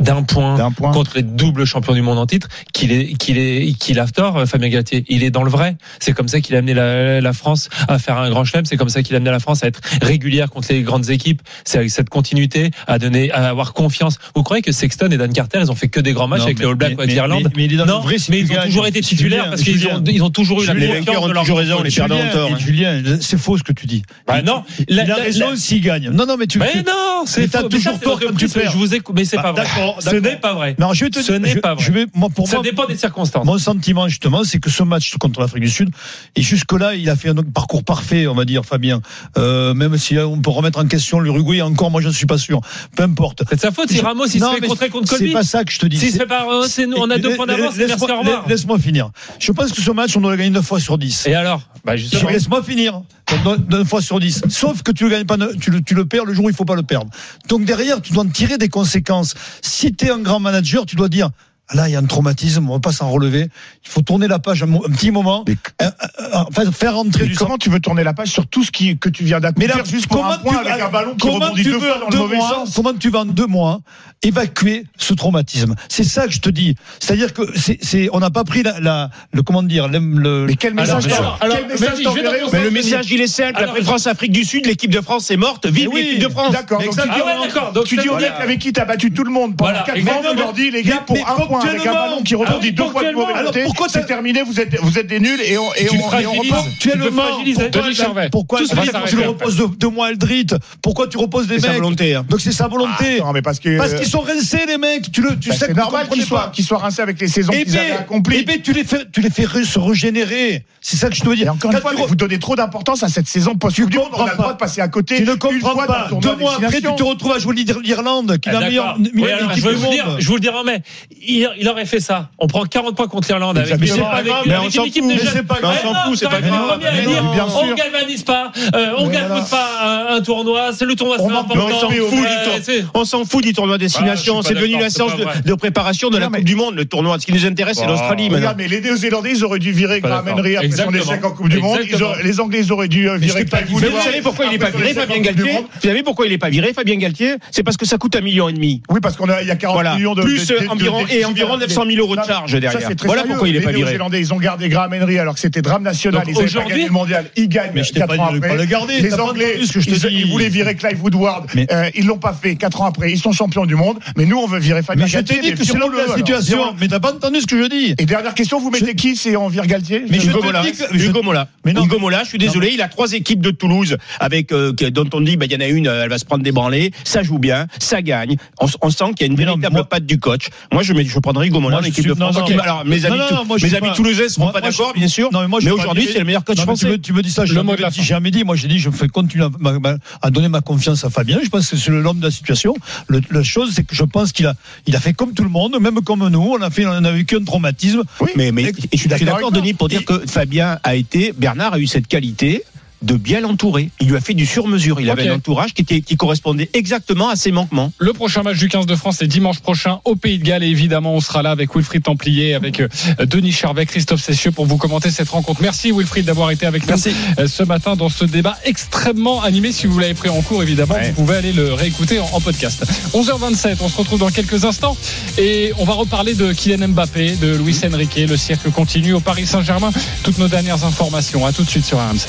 S8: d'un point,
S12: D'un point.
S8: contre les doubles champions du monde en titre qu'il est qu'il est qu'il a tort euh, Fabien Galtier il est dans le vrai c'est comme ça qu'il a amené la, la France à faire un grand chelem c'est comme ça qu'il a amené la France à être régulière contre les grandes équipes c'est avec cette continuité à donner à avoir confiance vous croyez que Sexton et Dan Carter ils ont fait que des grands matchs
S11: Non,
S8: avec
S11: mais-
S8: les All Blacks
S11: mais-
S8: l'Irlande
S11: mais- mais il est dans
S8: non
S11: le vrai si
S8: mais ils ont toujours été titulaires
S11: Julien,
S8: parce qu'ils ont ils ont toujours eu la
S10: Les
S8: confiance
S10: ont
S8: de leur
S10: toujours raison, les perdants ont tort. hein.
S11: Julien, c'est faux ce que tu dis.
S8: Bah non,
S11: il
S8: la-
S11: a raison s'il gagne. Non, non, mais tu.
S8: mais non, c'est
S11: t'as toujours tort quand tu perds.
S8: Je vous écoute, mais c'est pas vrai.
S11: D'accord.
S8: Ce n'est pas vrai.
S11: Non, je vais te
S8: Ce n'est pas vrai.
S11: Je vais, moi, pour
S8: Ça
S11: moi,
S8: dépend des circonstances.
S11: Mon sentiment, justement, c'est que ce match contre l'Afrique du Sud, et jusque-là, il a fait un parcours parfait, on va dire, Fabien. Euh, même si on peut remettre en question l'Uruguay, encore, moi, je ne suis pas sûr. Peu importe.
S8: C'est de sa faute si Ramos il
S11: Non,
S8: se fait contrer contre
S11: C'est
S8: Colby.
S11: pas ça que je te dis.
S8: Se
S11: C'est-
S8: pas, euh, c'est nous, on a deux points d'avance, merci, au revoir.
S11: Laisse-moi finir. Je pense que ce match, on doit le gagner 9 fois sur 10.
S8: Et alors Bah justement.
S11: Laisse-moi finir. 9 fois sur 10. Sauf que tu le gagnes pas, tu le, tu le perds le jour où il faut pas le perdre. Donc derrière, tu dois en tirer des conséquences. Si tu un grand manager, tu dois dire. Là, il y a un traumatisme, on va pas s'en relever. Il faut tourner la page un, petit moment,
S12: Mais-
S11: euh, euh, enfin, faire rentrer
S12: Mais
S11: du
S12: comment tu veux tourner la page sur tout ce qui, que tu viens
S11: mais
S12: d'accomplir
S11: là,
S12: juste pour un point
S11: tu-
S12: avec un ballon qui
S11: comment
S12: rebondit
S11: tu
S12: deux fois dans le mauvais
S11: mois,
S12: sens
S11: Comment tu vas en deux mois évacuer ce traumatisme C'est ça que je te dis. C'est-à-dire que c'est, c'est, on n'a pas pris la, la, le comment dire, le, le-
S12: Mais quel message
S3: alors,
S12: quel message
S10: Mais le message, il est simple.
S3: Alors,
S10: Après France-Afrique du Sud, l'équipe de France est morte. Vive
S11: Mais oui,
S10: l'équipe de France.
S12: D'accord, donc tu dis,
S8: Ah ouais, d'accord. Donc
S12: tu dis avec qui t'as battu tout le monde pendant
S8: Voilà,
S12: 4 ans,
S8: exactement.
S12: tu leur dis, les gars, pour
S11: Mais
S12: un point avec un ballon qui rebondit
S8: Ah,
S12: deux fois de mauvais côté,
S11: Alors pourquoi t'as-
S12: c'est terminé, vous êtes, vous êtes des nuls et on, et
S3: Tu
S12: on, et on repart.
S11: Actuellement, pourquoi, pourquoi tu, reposes deux, deux mois Eldrit Pourquoi tu reposes des
S10: C'est sa
S11: mecs
S10: volonté. hein.
S11: Donc c'est sa volonté.
S12: Ah, non, mais parce que.
S11: Parce qu'ils sont rincés les mecs. Tu le, tu
S12: bah,
S11: sais
S12: c'est
S11: que
S12: normal qu'ils soient,
S11: pas.
S12: qu'ils soient rincés avec les saisons qu'ils avaient accomplies.
S11: ben, tu les fais, tu les fais se régénérer. C'est ça que je te veux dire.
S12: Et encore une fois, vous donnez trop d'importance à cette saison post-Coupe du Monde. On
S11: comprends
S12: a le droit
S11: pas.
S12: de passer à côté.
S11: tu ne
S12: une
S11: comprends
S12: fois
S11: pas. Deux mois après, tu te retrouves à jouer l'Ir- l'Irlande, qui est
S8: Ah,
S11: la meilleure, équipe
S8: je vais
S11: du monde.
S8: je vous le dire en mai. Il, il aurait fait ça. On prend 40 points contre l'Irlande avec, mais c'est pas
S11: Mais
S8: avec,
S11: on
S8: avec
S11: s'en
S8: une équipe
S11: fout,
S8: de
S11: mais
S8: jeunes.
S11: c'est pas grave. On s'en fout, c'est pas grave.
S8: on galvanise pas, euh, on
S12: voilà.
S8: pas un, tournoi. C'est le tournoi, c'est
S12: On s'en fout,
S10: Victor.
S8: c'est-
S10: On s'en fout du tournoi destination.
S8: Ah,
S10: c'est devenu la séance de, préparation de la Coupe du Monde. Le tournoi, ce qui nous intéresse, c'est
S8: Bah,
S10: l'Australie.
S12: mais les Néo-Zélandais, ils auraient dû virer Graham. Henry après son
S8: Exactement.
S12: échec en Coupe du Monde. Les Anglais, ils auraient dû euh, virer
S10: vous savez pourquoi il n'est pas viré, Fabien Galtier. Vous savez pourquoi il n'est pas viré, Fabien Galtier? C'est parce que ça coûte un million et demi.
S12: Oui, parce qu'on a, il y a 40
S10: Voilà.
S12: millions de
S10: Plus environ et environ 900 000 euros de charges derrière.
S12: Ça, c'est très
S10: Voilà
S12: sérieux.
S10: pourquoi il
S12: Les
S10: pas viré.
S12: Néo-Zélandais, ils ont gardé Graham Henry alors que c'était drame national.
S8: Donc,
S12: ils n'avaient pas
S8: aujourd'hui-
S12: gagné le mondial. Ils gagnent
S11: Mais je t'ai
S12: 4
S11: pas dit de le garder.
S12: Les Anglais,
S11: entendu ce que je te
S12: ils,
S11: dis.
S12: ils voulaient virer Clive Woodward.
S11: Mais-
S12: Euh, ils l'ont pas fait. 4 ans après, ils sont champions du monde. Mais nous, on veut virer Fabien
S11: Mais je
S12: Galtier.
S11: t'ai dit
S12: mais
S11: que c'est la situation. Mais t'as pas entendu ce que je dis.
S12: Et dernière question, vous mettez qui C'est en vire Galtier?
S11: Mais je
S10: Hugo Mola. Hugo Mola. Je suis désolé, il a trois équipes de Toulouse avec euh, dont on dit bah il y en a une, euh, elle va se prendre des branlées, ça joue bien, ça gagne. On, on sent qu'il y a une véritable patte du coach. Moi je mets, je prendrais
S11: Moi,
S10: en
S11: je
S10: équipe
S11: suis-
S10: de
S11: non,
S10: France. alors mes amis,
S11: non,
S10: tou-
S11: non, moi, je
S10: mes amis
S11: pas-
S10: toulousains seront
S11: Moi-
S10: pas d'accord, bien sûr.
S11: Non, mais
S10: aujourd'hui c'est le meilleur coach français.
S11: me- Tu me dis ça, je
S3: Le
S11: l'ai jamais dit. Moi, j'ai dit, je fais continuer à, ma- ma- à donner ma confiance à Fabien. Je pense que c'est l'homme de la situation. Le, la chose, c'est que je pense qu'il a, il a fait comme tout le monde, même comme nous. On a fait, on a vécu un traumatisme.
S10: Mais, mais
S11: Et-
S10: et je suis
S12: d'accord.
S10: Denis, pour dire que Fabien a été, Bernard a eu cette qualité de bien l'entourer. Il lui a fait du sur-mesure. Il avait un entourage qui, était, qui correspondait exactement à ses manquements.
S3: Le prochain match du 15 de France, c'est dimanche prochain au Pays de Galles. Et évidemment, on sera là avec Wilfried Templier, avec euh, Denis Charvet, Christophe Cessieux pour vous commenter cette rencontre. Merci Wilfried d'avoir été avec nous euh, ce matin dans ce débat extrêmement animé. Si vous l'avez pris en cours, évidemment,
S10: Ouais.
S3: vous pouvez aller le réécouter en, en podcast. 11h27, on se retrouve dans quelques instants et on va reparler de Kylian Mbappé, de Luis Enrique. Le cirque continue au Paris Saint-Germain. Toutes nos dernières informations. À tout de suite sur RMC.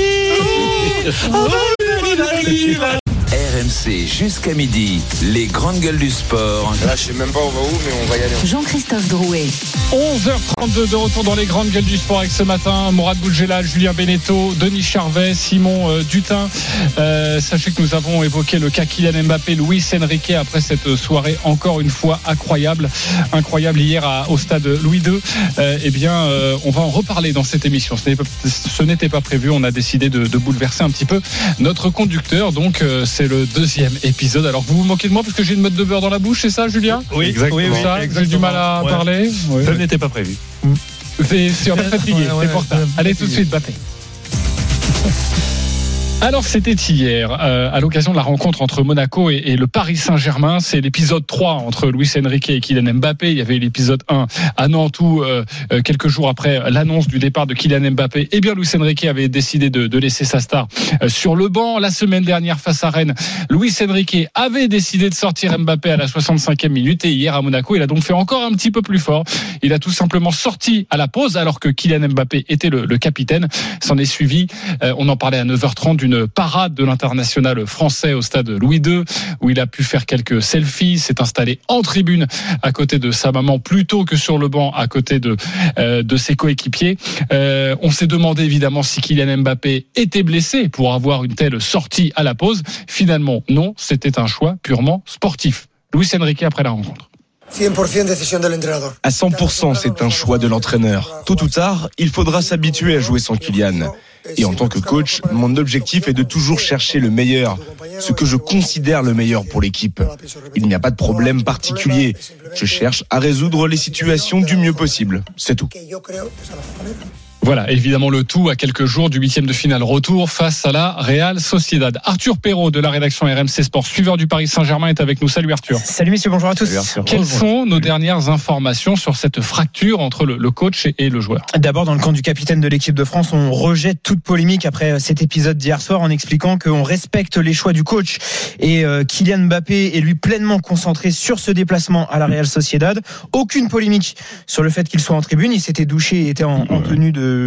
S2: Valérie Oh Valérie, Valérie, Valérie RMC jusqu'à midi. Les grandes gueules du sport.
S13: Là, je sais même pas on va où, mais on va y aller.
S1: Jean-Christophe Drouet.
S3: 11h32 de retour dans les grandes gueules du sport avec ce matin Mourad Boulgela, Julien Beneteau, Denis Charvet, Simon euh, Dutin. Euh, sachez que nous avons évoqué le cas Kylian Mbappé, Luis Enrique après cette soirée encore une fois incroyable, incroyable hier à- au stade Louis II. Euh, eh bien, euh, on va en reparler dans cette émission. Ce n'était pas prévu. On a décidé de, de bouleverser un petit peu notre conducteur. Donc, euh, c'est le deuxième épisode. Alors, vous vous moquez de moi parce que j'ai une mode de beurre dans la bouche, c'est ça, Julien
S11: Oui,
S8: Exactement.
S11: oui,
S3: J'ai du mal à
S11: Ouais.
S3: parler. Ouais.
S8: Ça n'était pas prévu.
S3: C'est c'est on est fatigué,
S11: Ouais, [LAUGHS] ouais,
S3: c'est pour ça.
S11: ouais,
S3: Allez tout de suite, Bappé. Alors c'était hier, euh, à l'occasion de la rencontre entre Monaco et, le Paris Saint-Germain. C'est l'épisode 3 entre Luis Enrique et Kylian Mbappé. Il y avait l'épisode 1 à Nantes où, euh, euh, quelques jours après l'annonce du départ de Kylian Mbappé, eh bien Luis Enrique avait décidé de, de laisser sa star euh, sur le banc. La semaine dernière face à Rennes, Luis Enrique avait décidé de sortir Mbappé à la 65e minute et hier à Monaco, il a donc fait encore un petit peu plus fort. Il a tout simplement sorti à la pause alors que Kylian Mbappé était le, le capitaine. S'en est suivi, euh, on en parlait à 9h30 d'une parade de l'international français au stade Louis II où il a pu faire quelques selfies, s'est installé en tribune à côté de sa maman plutôt que sur le banc à côté de euh, de ses coéquipiers. Euh, on s'est demandé évidemment si Kylian Mbappé était blessé pour avoir une telle sortie à la pause. Finalement, non, c'était un choix purement sportif. Luis Enrique après la rencontre.
S14: 100% décision de l'entraîneur. À 100%, c'est un choix de l'entraîneur. Tôt ou tard, il faudra s'habituer à jouer sans Kylian. Et en tant que coach, mon objectif est de toujours chercher le meilleur, ce que je considère le meilleur pour l'équipe. Il n'y a pas de problème particulier. Je cherche à résoudre les situations du mieux possible. C'est tout.
S3: Voilà, évidemment le tout à quelques jours du huitième de finale retour face à la Real Sociedad. Arthur Perrault de la rédaction RMC Sport, suiveur du Paris Saint-Germain, est avec nous. Salut Arthur.
S15: Salut messieurs, bonjour à tous.
S3: Quelles sont nos dernières informations sur cette fracture entre le, le coach et, et le joueur
S15: D'abord, dans le camp du capitaine de l'équipe de France, on rejette toute polémique après cet épisode d'hier soir en expliquant qu'on respecte les choix du coach et euh, Kylian Mbappé est lui pleinement concentré sur ce déplacement à la Real Sociedad. Aucune polémique sur le fait qu'il soit en tribune. Il s'était douché et était en, en tenue de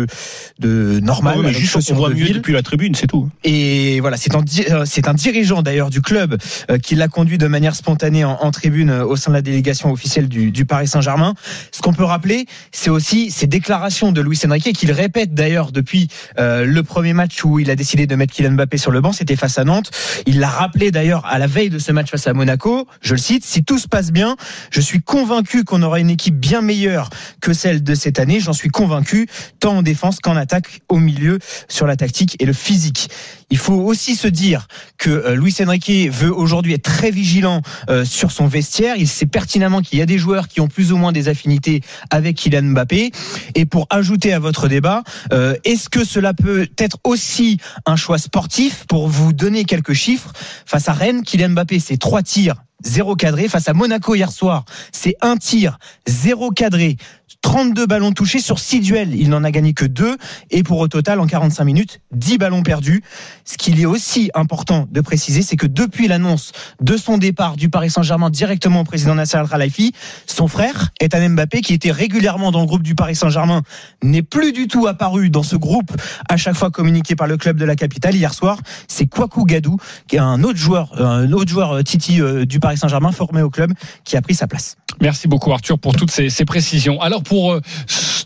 S15: de, normal.
S10: Ouais, mais juste on voit mieux depuis la tribune, c'est tout.
S15: Et voilà, c'est un, euh, c'est un dirigeant d'ailleurs du club euh, qui l'a conduit de manière spontanée en, en tribune euh, au sein de la délégation officielle du, du Paris Saint-Germain. Ce qu'on peut rappeler, c'est aussi ces déclarations de Luis Enrique qu'il répète d'ailleurs depuis euh, le premier match où il a décidé de mettre Kylian Mbappé sur le banc, c'était face à Nantes. Il l'a rappelé d'ailleurs à la veille de ce match face à Monaco. Je le cite si tout se passe bien, je suis convaincu qu'on aura une équipe bien meilleure que celle de cette année. J'en suis convaincu, tant en défense qu'en attaque, au milieu, sur la tactique et le physique. Il faut aussi se dire que euh, Luis Enrique veut aujourd'hui être très vigilant euh, sur son vestiaire. Il sait pertinemment qu'il y a des joueurs qui ont plus ou moins des affinités avec Kylian Mbappé. Et pour ajouter à votre débat, euh, est-ce que cela peut être aussi un choix sportif pour vous donner quelques chiffres? Face à Rennes Kylian Mbappé, c'est trois tirs zéro cadré. Face à Monaco hier soir, c'est un tir, zéro cadré. 32 ballons touchés sur 6 duels. Il n'en a gagné que 2. Et pour au total, en 45 minutes, 10 ballons perdus. Ce qu'il est aussi important de préciser, c'est que depuis l'annonce de son départ du Paris Saint-Germain directement au président Nasser Al-Khelaifi, son frère, Ethan Mbappé, qui était régulièrement dans le groupe du Paris Saint-Germain, n'est plus du tout apparu dans ce groupe à chaque fois communiqué par le club de la capitale. Hier soir, c'est Kwaku Gadou, qui est un autre joueur, un autre joueur euh, Titi euh, du Paris Saint-Germain formé au club, qui a pris sa place.
S3: Merci beaucoup Arthur pour toutes ces, précisions. Alors pour euh,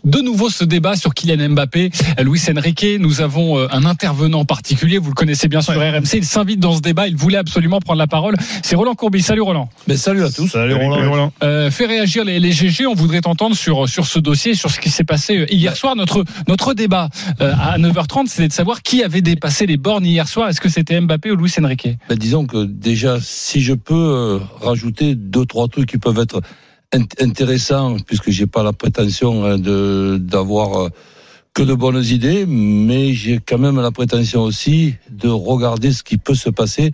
S3: de nouveau ce débat sur Kylian Mbappé, Luis Enrique, nous avons un intervenant particulier, le connaissez bien sur RMC, il s'invite dans ce débat, il voulait absolument prendre la parole. C'est Roland Courbis. Salut Roland.
S16: Mais salut à tous.
S3: Salut Roland. Euh, fait réagir les, les GG, on voudrait t'entendre sur sur ce dossier, sur ce qui s'est passé hier soir. Notre notre débat euh, à 9h30, c'était de savoir qui avait dépassé les bornes hier soir. Est-ce que c'était Mbappé ou Luis Enrique?
S16: Ben, disons que déjà, si je peux euh, rajouter deux trois trucs qui peuvent être int- intéressants, puisque j'ai pas la prétention hein, de d'avoir euh, que de bonnes idées, mais j'ai quand même la prétention aussi de regarder ce qui peut se passer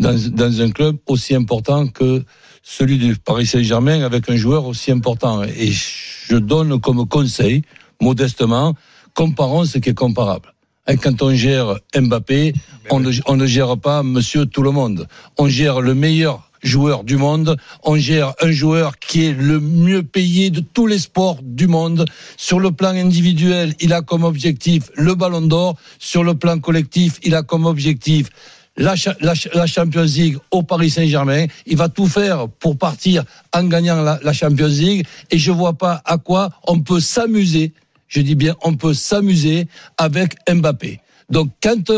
S16: dans, dans un club aussi important que celui du Paris Saint-Germain avec un joueur aussi important. Et je donne comme conseil, modestement, comparons ce qui est comparable. Et quand on gère Mbappé, on ne, on ne gère pas monsieur tout le monde. On gère le meilleur joueur du monde. On gère un joueur qui est le mieux payé de tous les sports du monde. Sur le plan individuel, il a comme objectif le ballon d'or. Sur le plan collectif, il a comme objectif la, cha- la, cha- la Champions League au Paris Saint-Germain. Il va tout faire pour partir en gagnant la, la Champions League. Et je vois pas à quoi on peut s'amuser. Je dis bien, on peut s'amuser avec Mbappé. Donc, quand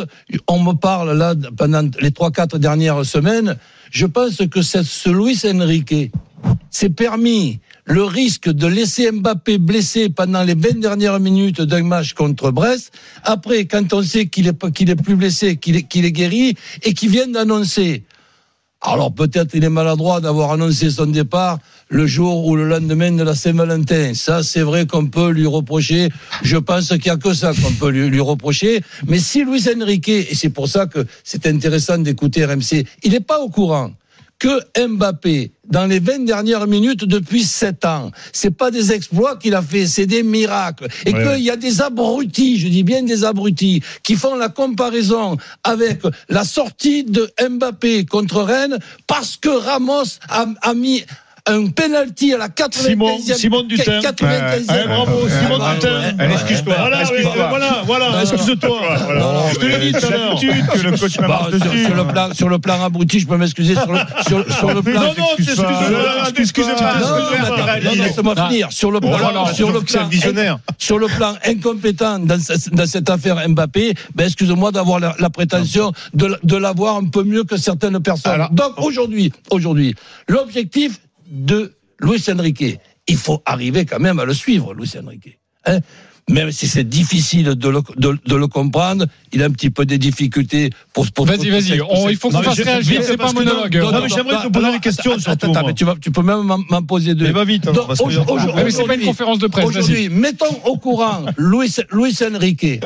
S16: on me parle là pendant les trois quatre dernières semaines, je pense que ce Luis Enrique s'est permis le risque de laisser Mbappé blessé pendant les 20 dernières minutes d'un match contre Brest. Après, quand on sait qu'il est, qu'il est plus blessé, qu'il est, qu'il est guéri et qu'il vient d'annoncer. Alors peut-être il est maladroit d'avoir annoncé son départ le jour ou le lendemain de la Saint-Valentin. Ça, c'est vrai qu'on peut lui reprocher. Je pense qu'il n'y a que ça qu'on peut lui, lui reprocher. Mais si Luis Enrique, et c'est pour ça que c'est intéressant d'écouter RMC, il n'est pas au courant que Mbappé, dans les 20 dernières minutes depuis 7 ans, c'est pas des exploits qu'il a fait, c'est des miracles. Et
S17: Ouais.
S16: qu'il y a des abrutis, je dis bien des abrutis, qui font la comparaison avec la sortie de Mbappé contre Rennes parce que Ramos a, a mis un penalty à la 95e.
S11: Simon, Simon Dutin.
S16: 95e.
S11: Ouais, bravo, Simon
S16: Ouais,
S11: Dutin.
S16: ouais.
S11: Excuse-toi. Voilà,
S16: Excuse-toi.
S11: oui, voilà, voilà, excuse-toi.
S16: Non,
S11: Je te l'ai dit tout à l'heure.
S12: que le coach
S16: Bah, sur, le plan, sur le plan abruti, je peux m'excuser sur le, sur, sur le plan.
S11: Non, non, Excuse-moi,
S16: Non,
S11: Non, non.
S16: laisse-moi finir. Sur le plan,
S11: Voilà,
S16: sur le plan,
S11: visionnaire.
S16: sur le plan incompétent dans, ce- dans cette affaire Mbappé, ben excuse-moi d'avoir la, la prétention de, de l'avoir un peu mieux que certaines personnes.
S12: Alors-
S16: Donc aujourd'hui, aujourd'hui, l'objectif de Luis Enrique, il faut arriver quand même à le suivre, Luis Enrique. Hein même si c'est difficile de le, de, de le comprendre, il a un petit peu des difficultés pour.
S3: Vas-y,
S16: pour-
S3: vas-y. on- Il faut qu'on fasse réagir. C'est pas un
S11: que non,
S3: monologue.
S11: non, mais j'aimerais te poser des questions,
S16: Attends,
S11: surtout,
S16: attends, mais tu, vas, tu peux même m'en- poser deux.
S11: Mais va vite, hein,
S3: mais c'est pas une conférence de presse. Vas-y.
S16: Aujourd'hui, mettons au courant Luis, Luis Enrique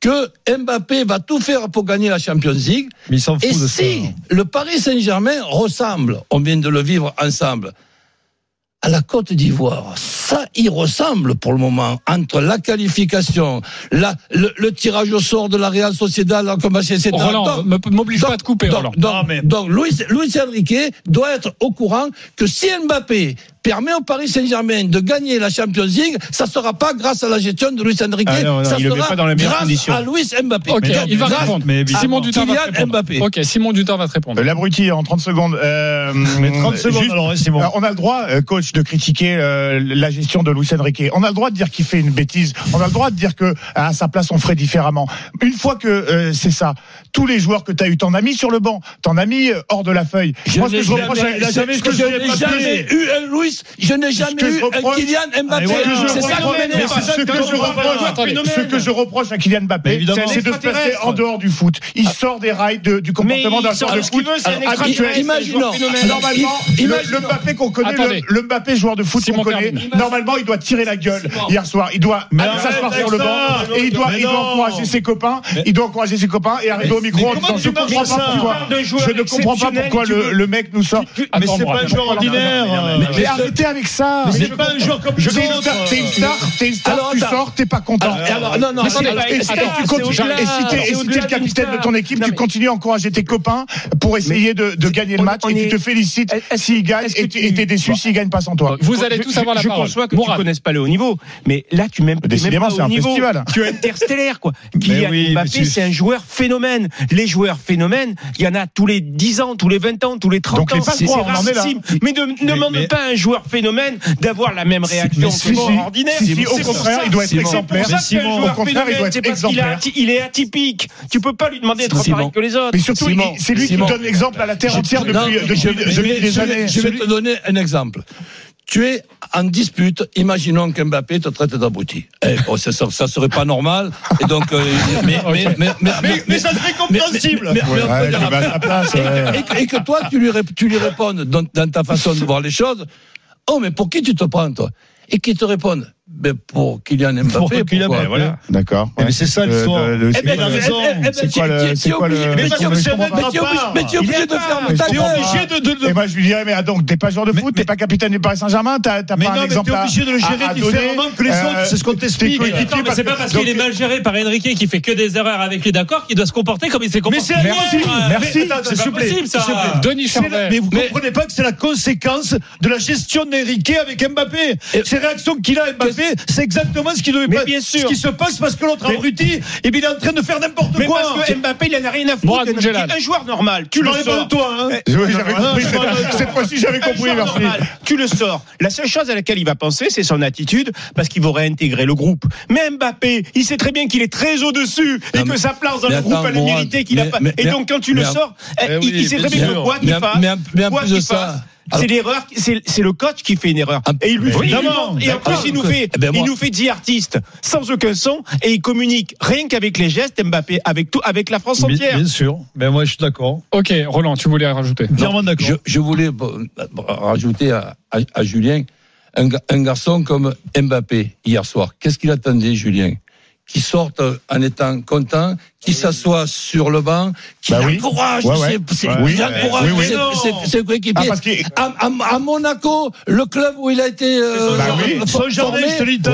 S16: que Mbappé va tout faire pour gagner la Champions League.
S11: Mais il s'en fout
S16: Et
S11: de ça.
S16: si le Paris Saint-Germain ressemble, on vient de le vivre ensemble, à la Côte d'Ivoire, ça y ressemble pour le moment entre la qualification, la, le, le tirage au sort de la Real Sociedad, comme etc.
S3: Roland, m'oblige pas à te couper,
S16: donc,
S3: Roland.
S16: donc,
S11: Non, mais-
S16: donc Luis, Luis Enrique doit être au courant que si Mbappé permet au Paris Saint-Germain de gagner la Champions League, ça sera pas grâce à la gestion de Luis Enrique,
S10: Ah non, non,
S16: ça
S10: il le met
S16: sera
S10: pas dans
S16: grâce
S10: conditions.
S16: à Luis Mbappé.
S3: Ok,
S16: Mais
S3: il va répondre.
S11: mais.
S3: Simon Dutin va te
S16: Kylian
S3: répondre.
S16: Mbappé.
S3: Ok, Simon Dutin va te répondre.
S12: Euh, L'abruti en 30 secondes. Euh, [LAUGHS]
S11: Mais 30 secondes,
S12: juste-
S11: alors, Simon.
S12: Euh, on a le droit, euh, coach, de critiquer euh, la gestion de Luis Enrique. On a le droit de dire qu'il fait une bêtise. On a le droit de dire que à sa place on ferait différemment. Une fois que euh, c'est ça, tous les joueurs que tu as eu, t'en as mis sur le banc, t'en as mis euh, hors de la feuille.
S16: Je
S12: Moi, ce que je reproche,
S16: jamais,
S12: à-
S11: jamais- ce que
S12: je
S16: n'ai jamais eu un Luis, je n'ai jamais
S12: que je
S16: eu un
S12: reproche-
S16: Kylian Mbappé.
S11: Allez, ouais,
S12: Ce que je
S16: C'est ça
S12: ce que je reproche-
S3: Attendez.
S12: ce que je reproche à Kylian Mbappé, c'est de se passer en dehors du foot. Il sort des rails du comportement d'un joueur de foot habituel. Normalement, le, Mbappé qu'on connaît, le, Mbappé joueur de foot qu'on connaît, normalement, il doit tirer la gueule hier soir. Il doit s'asseoir sur le banc et il doit, encourager ses copains. Il doit encourager ses copains et arriver au micro
S11: mais
S12: en
S11: comment
S12: disant
S11: tu
S12: je comprends pas pourquoi. Je ne comprends pas pourquoi le, mec nous sort.
S11: Mais c'est pas un joueur ordinaire.
S12: Mais, mais arrêtez avec ça.
S11: Mais c'est pas un joueur comme
S12: Je
S11: les
S12: t'es une
S11: autres.
S12: star, t'es une star, t'es une star,
S16: Alors,
S12: tu sors, t'es pas content.
S16: Non, non,
S12: Et si- t'es- le capitaine de ton équipe, tu continues à encourager tes copains pour essayer de, gagner le match et tu te félicites s'ils gagnent et t'es déçu s'ils gagnent pas sans toi.
S3: Vous allez tous
S10: Je-
S3: avoir la
S10: je
S3: parole.
S10: conçois que tu connaisses pas le haut niveau, mais là tu m'aimes
S12: Décidément,
S10: pas
S12: c'est
S10: au
S12: un
S10: niveau.
S12: festival.
S10: Tu es [LAUGHS] interstellaire quoi. Kylian Mbappé, c'est un joueur phénomène. Les joueurs phénomènes, il y en a tous les 10 ans, tous les 20 ans, tous les 30
S12: Donc,
S10: ans. C'est rarissime. Mais ne demande
S11: mais-
S10: pas à un joueur phénomène d'avoir la même réaction
S11: mais
S10: que
S12: Si, si,
S10: ordinaire.
S12: si, si, au contraire,
S10: ça-
S12: il doit être exemplaire. il doit
S10: phénomène,
S12: être
S10: c'est parce qu'il est
S12: exemplaire.
S10: ati- il est atypique. Tu peux pas lui demander d'être pareil que les autres.
S12: Mais surtout, c'est lui qui donne l'exemple à la terre entière depuis, des années.
S16: Je vais te donner un exemple. Tu es en dispute, imaginons qu'Mbappé te traite d'abruti. Eh, bon, ça, ça, ça serait pas normal. Et donc, euh, [LAUGHS] mais, mais, mais, mais,
S11: Mais, mais ça serait compréhensible.
S16: et, que- toi, tu lui, rép- tu lui répondes dans, dans ta façon de voir les choses. Oh, mais pour qui tu te prends, toi? Et qui te répondent Pour Kylian Mbappé.
S11: Pour Kylian Mbappé, voilà.
S12: D'accord.
S11: Mais c'est ça l'histoire.
S16: Eh ben, eh ben, eh ben,
S12: C'est
S16: tu-
S12: quoi le-
S16: tu- tu
S12: c'est
S16: es
S12: quoi le- mais
S16: mais tu es obligé- mais tu mais tu de faire
S11: T'es
S16: gueule.
S11: obligé de-
S12: Et moi, je lui dirais, mais ah, donc, t'es pas joueur de foot, t'es pas capitaine du Paris Saint-Germain, t'as
S11: Mais
S12: pas
S11: non,
S12: un
S11: mais
S12: exemple
S11: t'es
S12: à-
S11: obligé de le gérer différemment que les
S12: Euh,
S11: autres, c'est ce qu'on t'explique.
S8: mais c'est pas parce qu'il est mal géré par Enrique qui fait que des erreurs avec lui d'accord qu'il doit se comporter comme il s'est comporté.
S11: Mais c'est
S12: Merci.
S11: Mais
S8: C'est
S11: s'il
S8: pas
S11: vous plaît,
S8: possible, ça.
S3: Denis Charvet.
S11: Mais vous
S16: Mais-
S11: comprenez pas que c'est la conséquence de la gestion d'Enrique avec Mbappé. Ces réactions qu'il a Mbappé, c'est exactement ce qui devait
S10: Mais
S11: pas.
S10: bien sûr.
S11: Ce qui se passe parce que l'autre
S10: Mais-
S11: abruti, et bien, il est en train de faire n'importe quoi.
S10: parce que Mbappé, il en a rien à foutre. Un joueur normal, tu le sors.
S11: toi, hein.
S12: Oui, j'avais
S11: Non,
S12: compris. cette- fois-ci, j'avais compris,
S10: joueur
S12: merci.
S10: normal, tu le sors. La seule chose à laquelle il va penser, c'est son attitude, parce qu'il va réintégrer le groupe. Mais Mbappé, il sait très bien qu'il est très au-dessus et
S16: Non,
S10: que sa place dans le groupe, elle est méritée qu'il a pas. Et donc, quand tu le sors,
S11: Eh
S10: il,
S11: oui,
S10: il sait très
S11: bien
S10: que
S11: sûr.
S10: quoi qu'il fasse, quoi qu'il c'est l'erreur, c'est c'est le coach qui fait une erreur.
S16: Ah,
S10: Et il lui
S16: mais
S10: fait,
S11: évidemment,
S10: et en plus, il nous fait,
S16: Eh ben, moi-
S10: il nous fait 10 artistes sans aucun son et il communique rien qu'avec les gestes, Mbappé, avec tout, avec la France entière.
S11: bien sûr. Ben moi, je suis d'accord.
S3: Ok, Roland, tu voulais rajouter.
S16: Je, je voulais rajouter à, à- à Julien un, ga- un garçon comme Mbappé hier soir. Qu'est-ce qu'il attendait, Julien? Qu'il sorte en étant content, qui s'assoit sur le banc, qui
S12: Bah oui.
S16: encourage,
S12: Ouais, ouais.
S16: c'est- c'est-
S12: Ouais. Oui.
S16: encourage
S12: Oui, oui.
S16: ses- ses- ses coéquipiers.
S12: Ah, que-
S16: à, à- à Monaco, le club où il a été euh,
S12: Bah oui.
S16: formé,
S11: je te l'ai dit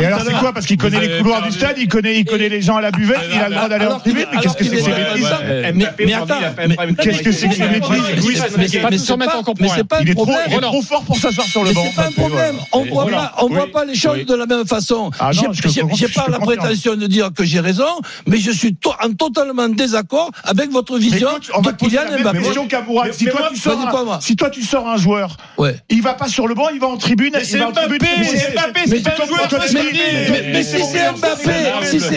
S12: Et alors c'est quoi Parce qu'il connaît les couloirs du stade, il connaît, il connaît les gens à la buvette, il a le droit d'aller en tribune. Mais qu'est-ce que c'est que ces bêtises
S16: Mais, attends,
S12: Qu'est-ce que c'est que ces bêtises
S16: mais
S3: c'est pas tout se remettre en
S16: pas
S12: Il
S16: un
S12: est trop,
S16: problème.
S12: il est trop fort pour s'asseoir sur le
S16: Mais
S12: banc.
S16: c'est pas un problème. On voit
S3: Voilà.
S16: pas, on voit
S12: Oui.
S16: pas les choses
S12: Oui.
S16: de la même façon.
S12: Ah
S16: J'ai- pas la prétention de dire que j'ai raison, mais je suis to- en totalement désaccord avec votre vision
S12: écoute, on va
S16: de Kylian Mbappé.
S12: Si
S16: Mais
S12: toi tu sors un-
S16: moi.
S12: si toi tu sors un joueur,
S16: Ouais.
S12: il va pas sur le banc, il va en tribune.
S11: Mais c'est Mbappé, c'est c'est pas un joueur.
S16: Mais, si c'est Mbappé,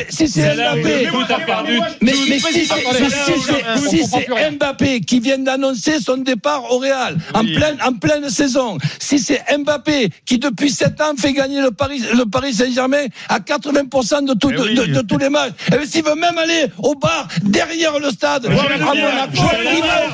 S16: si c'est Mbappé, mais, si c'est Mbappé qui vient d'annoncer son départ au Real en pleine en pleine saison, si c'est Mbappé qui depuis 7 ans fait gagner le Paris le Paris Saint-Germain à 80% de, tout, de, tous les matchs, et bien s'il veut même aller au bar derrière le stade, il va au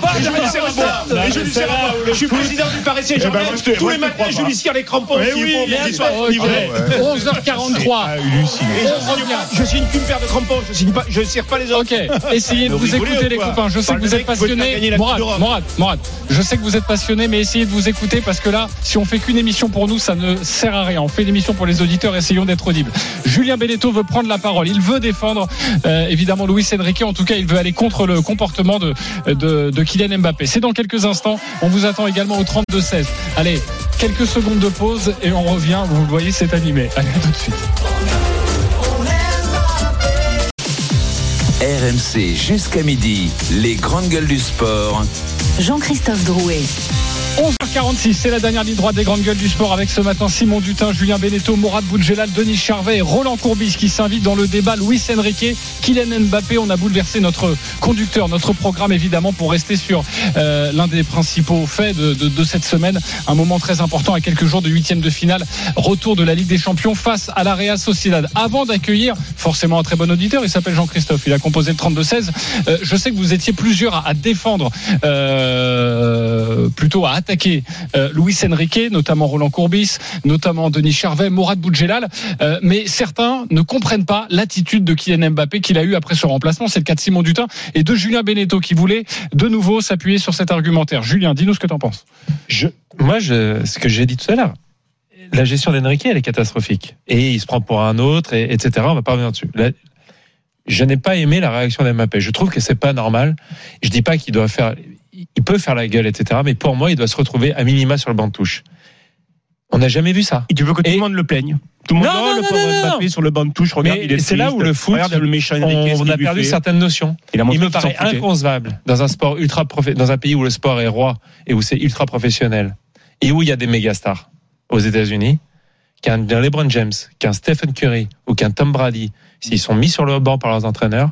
S16: bar derrière le stade.
S17: Et je suis président du Paris Saint-Germain.
S12: Eh ben,
S17: Tous les matins,
S12: crois [LAUGHS]
S17: je lui cire les crampons.
S12: Eh
S17: s'il
S12: oui,
S17: faut,
S12: mais
S17: qu'il soit
S3: Ok.
S17: livré.
S3: 11h43.
S12: Ah, halluciné.
S17: Et je signe qu'une paire de crampons. Je je cire pas les autres.
S3: Ok, essayez de
S17: Vous
S3: écouter
S17: ou
S3: les copains. Je sais que vous êtes passionnés. Morad. Morad, je sais que vous êtes passionnés, mais essayez de vous écouter parce que là, si on fait qu'une émission pour nous, ça ne sert à rien. On fait une émission pour les auditeurs, essayons d'être audibles. Julien Beneteau veut prendre la parole. Il veut défendre euh, évidemment Luis Enrique. En tout cas, il veut aller contre le comportement de, de, de Kylian Mbappé. C'est dans quelques instants. On vous attend également au 32-16. Allez, quelques secondes de pause et on revient. Vous le voyez, c'est animé. Allez, à tout de suite.
S2: RMC jusqu'à midi, les grandes gueules du sport.
S1: Jean-Christophe Drouet.
S3: 11h46, c'est la dernière ligne droite des grandes gueules du sport avec ce matin Simon Dutin, Julien Beneteau, Mourad Boudjelal, Denis Charvet et Roland Courbis qui s'invitent dans le débat Luis Enrique, Kylian Mbappé. On a bouleversé notre conducteur, notre programme évidemment pour rester sur euh, l'un des principaux faits de, de- de cette semaine. Un moment très important à quelques jours de huitième de finale. Retour de la Ligue des Champions face à la Real Sociedad. Avant d'accueillir forcément un très bon auditeur, il s'appelle Jean-Christophe, il a composé le 32-16. Euh, je sais que vous étiez plusieurs à, défendre, euh, plutôt à euh, Luis Enrique, notamment Roland Courbis, notamment Denis Charvet, Mourad Boudjelal, euh, mais certains ne comprennent pas l'attitude de Kylian Mbappé qu'il a eu après ce remplacement. C'est le cas de Simon Dutin et de Julien Beneteau qui voulait de nouveau s'appuyer sur cet argumentaire. Julien, dis-nous ce que tu en penses.
S8: Moi, je, ce que j'ai dit tout à l'heure, la gestion d'Enrique, elle est catastrophique. Et il se prend pour un autre, et, etc. On va pas revenir dessus. Je n'ai pas aimé la réaction d'Mbappé. Je trouve que c'est pas normal. Je dis pas qu'il doit faire, il peut faire la gueule, etc. Mais pour moi, il doit se retrouver à minima sur le banc de touche. On n'a jamais vu ça.
S10: Et tu veux que tout le monde le plaigne? Tout le monde
S8: Non, non,
S10: le
S8: non, non,
S10: sur le banc de touche, regarde,
S8: Mais
S10: il est
S8: c'est là où le foot,
S10: regarde le méchant Enrique, ce
S8: on a perdu
S10: fait.
S8: certaines notions.
S10: Il
S8: Il me paraît inconcevable dans un sport ultra dans un pays où le sport est roi et où c'est ultra professionnel et où il y a des méga stars aux États-Unis qu'un LeBron James, qu'un Stephen Curry ou qu'un Tom Brady, s'ils sont mis sur le banc par leurs entraîneurs,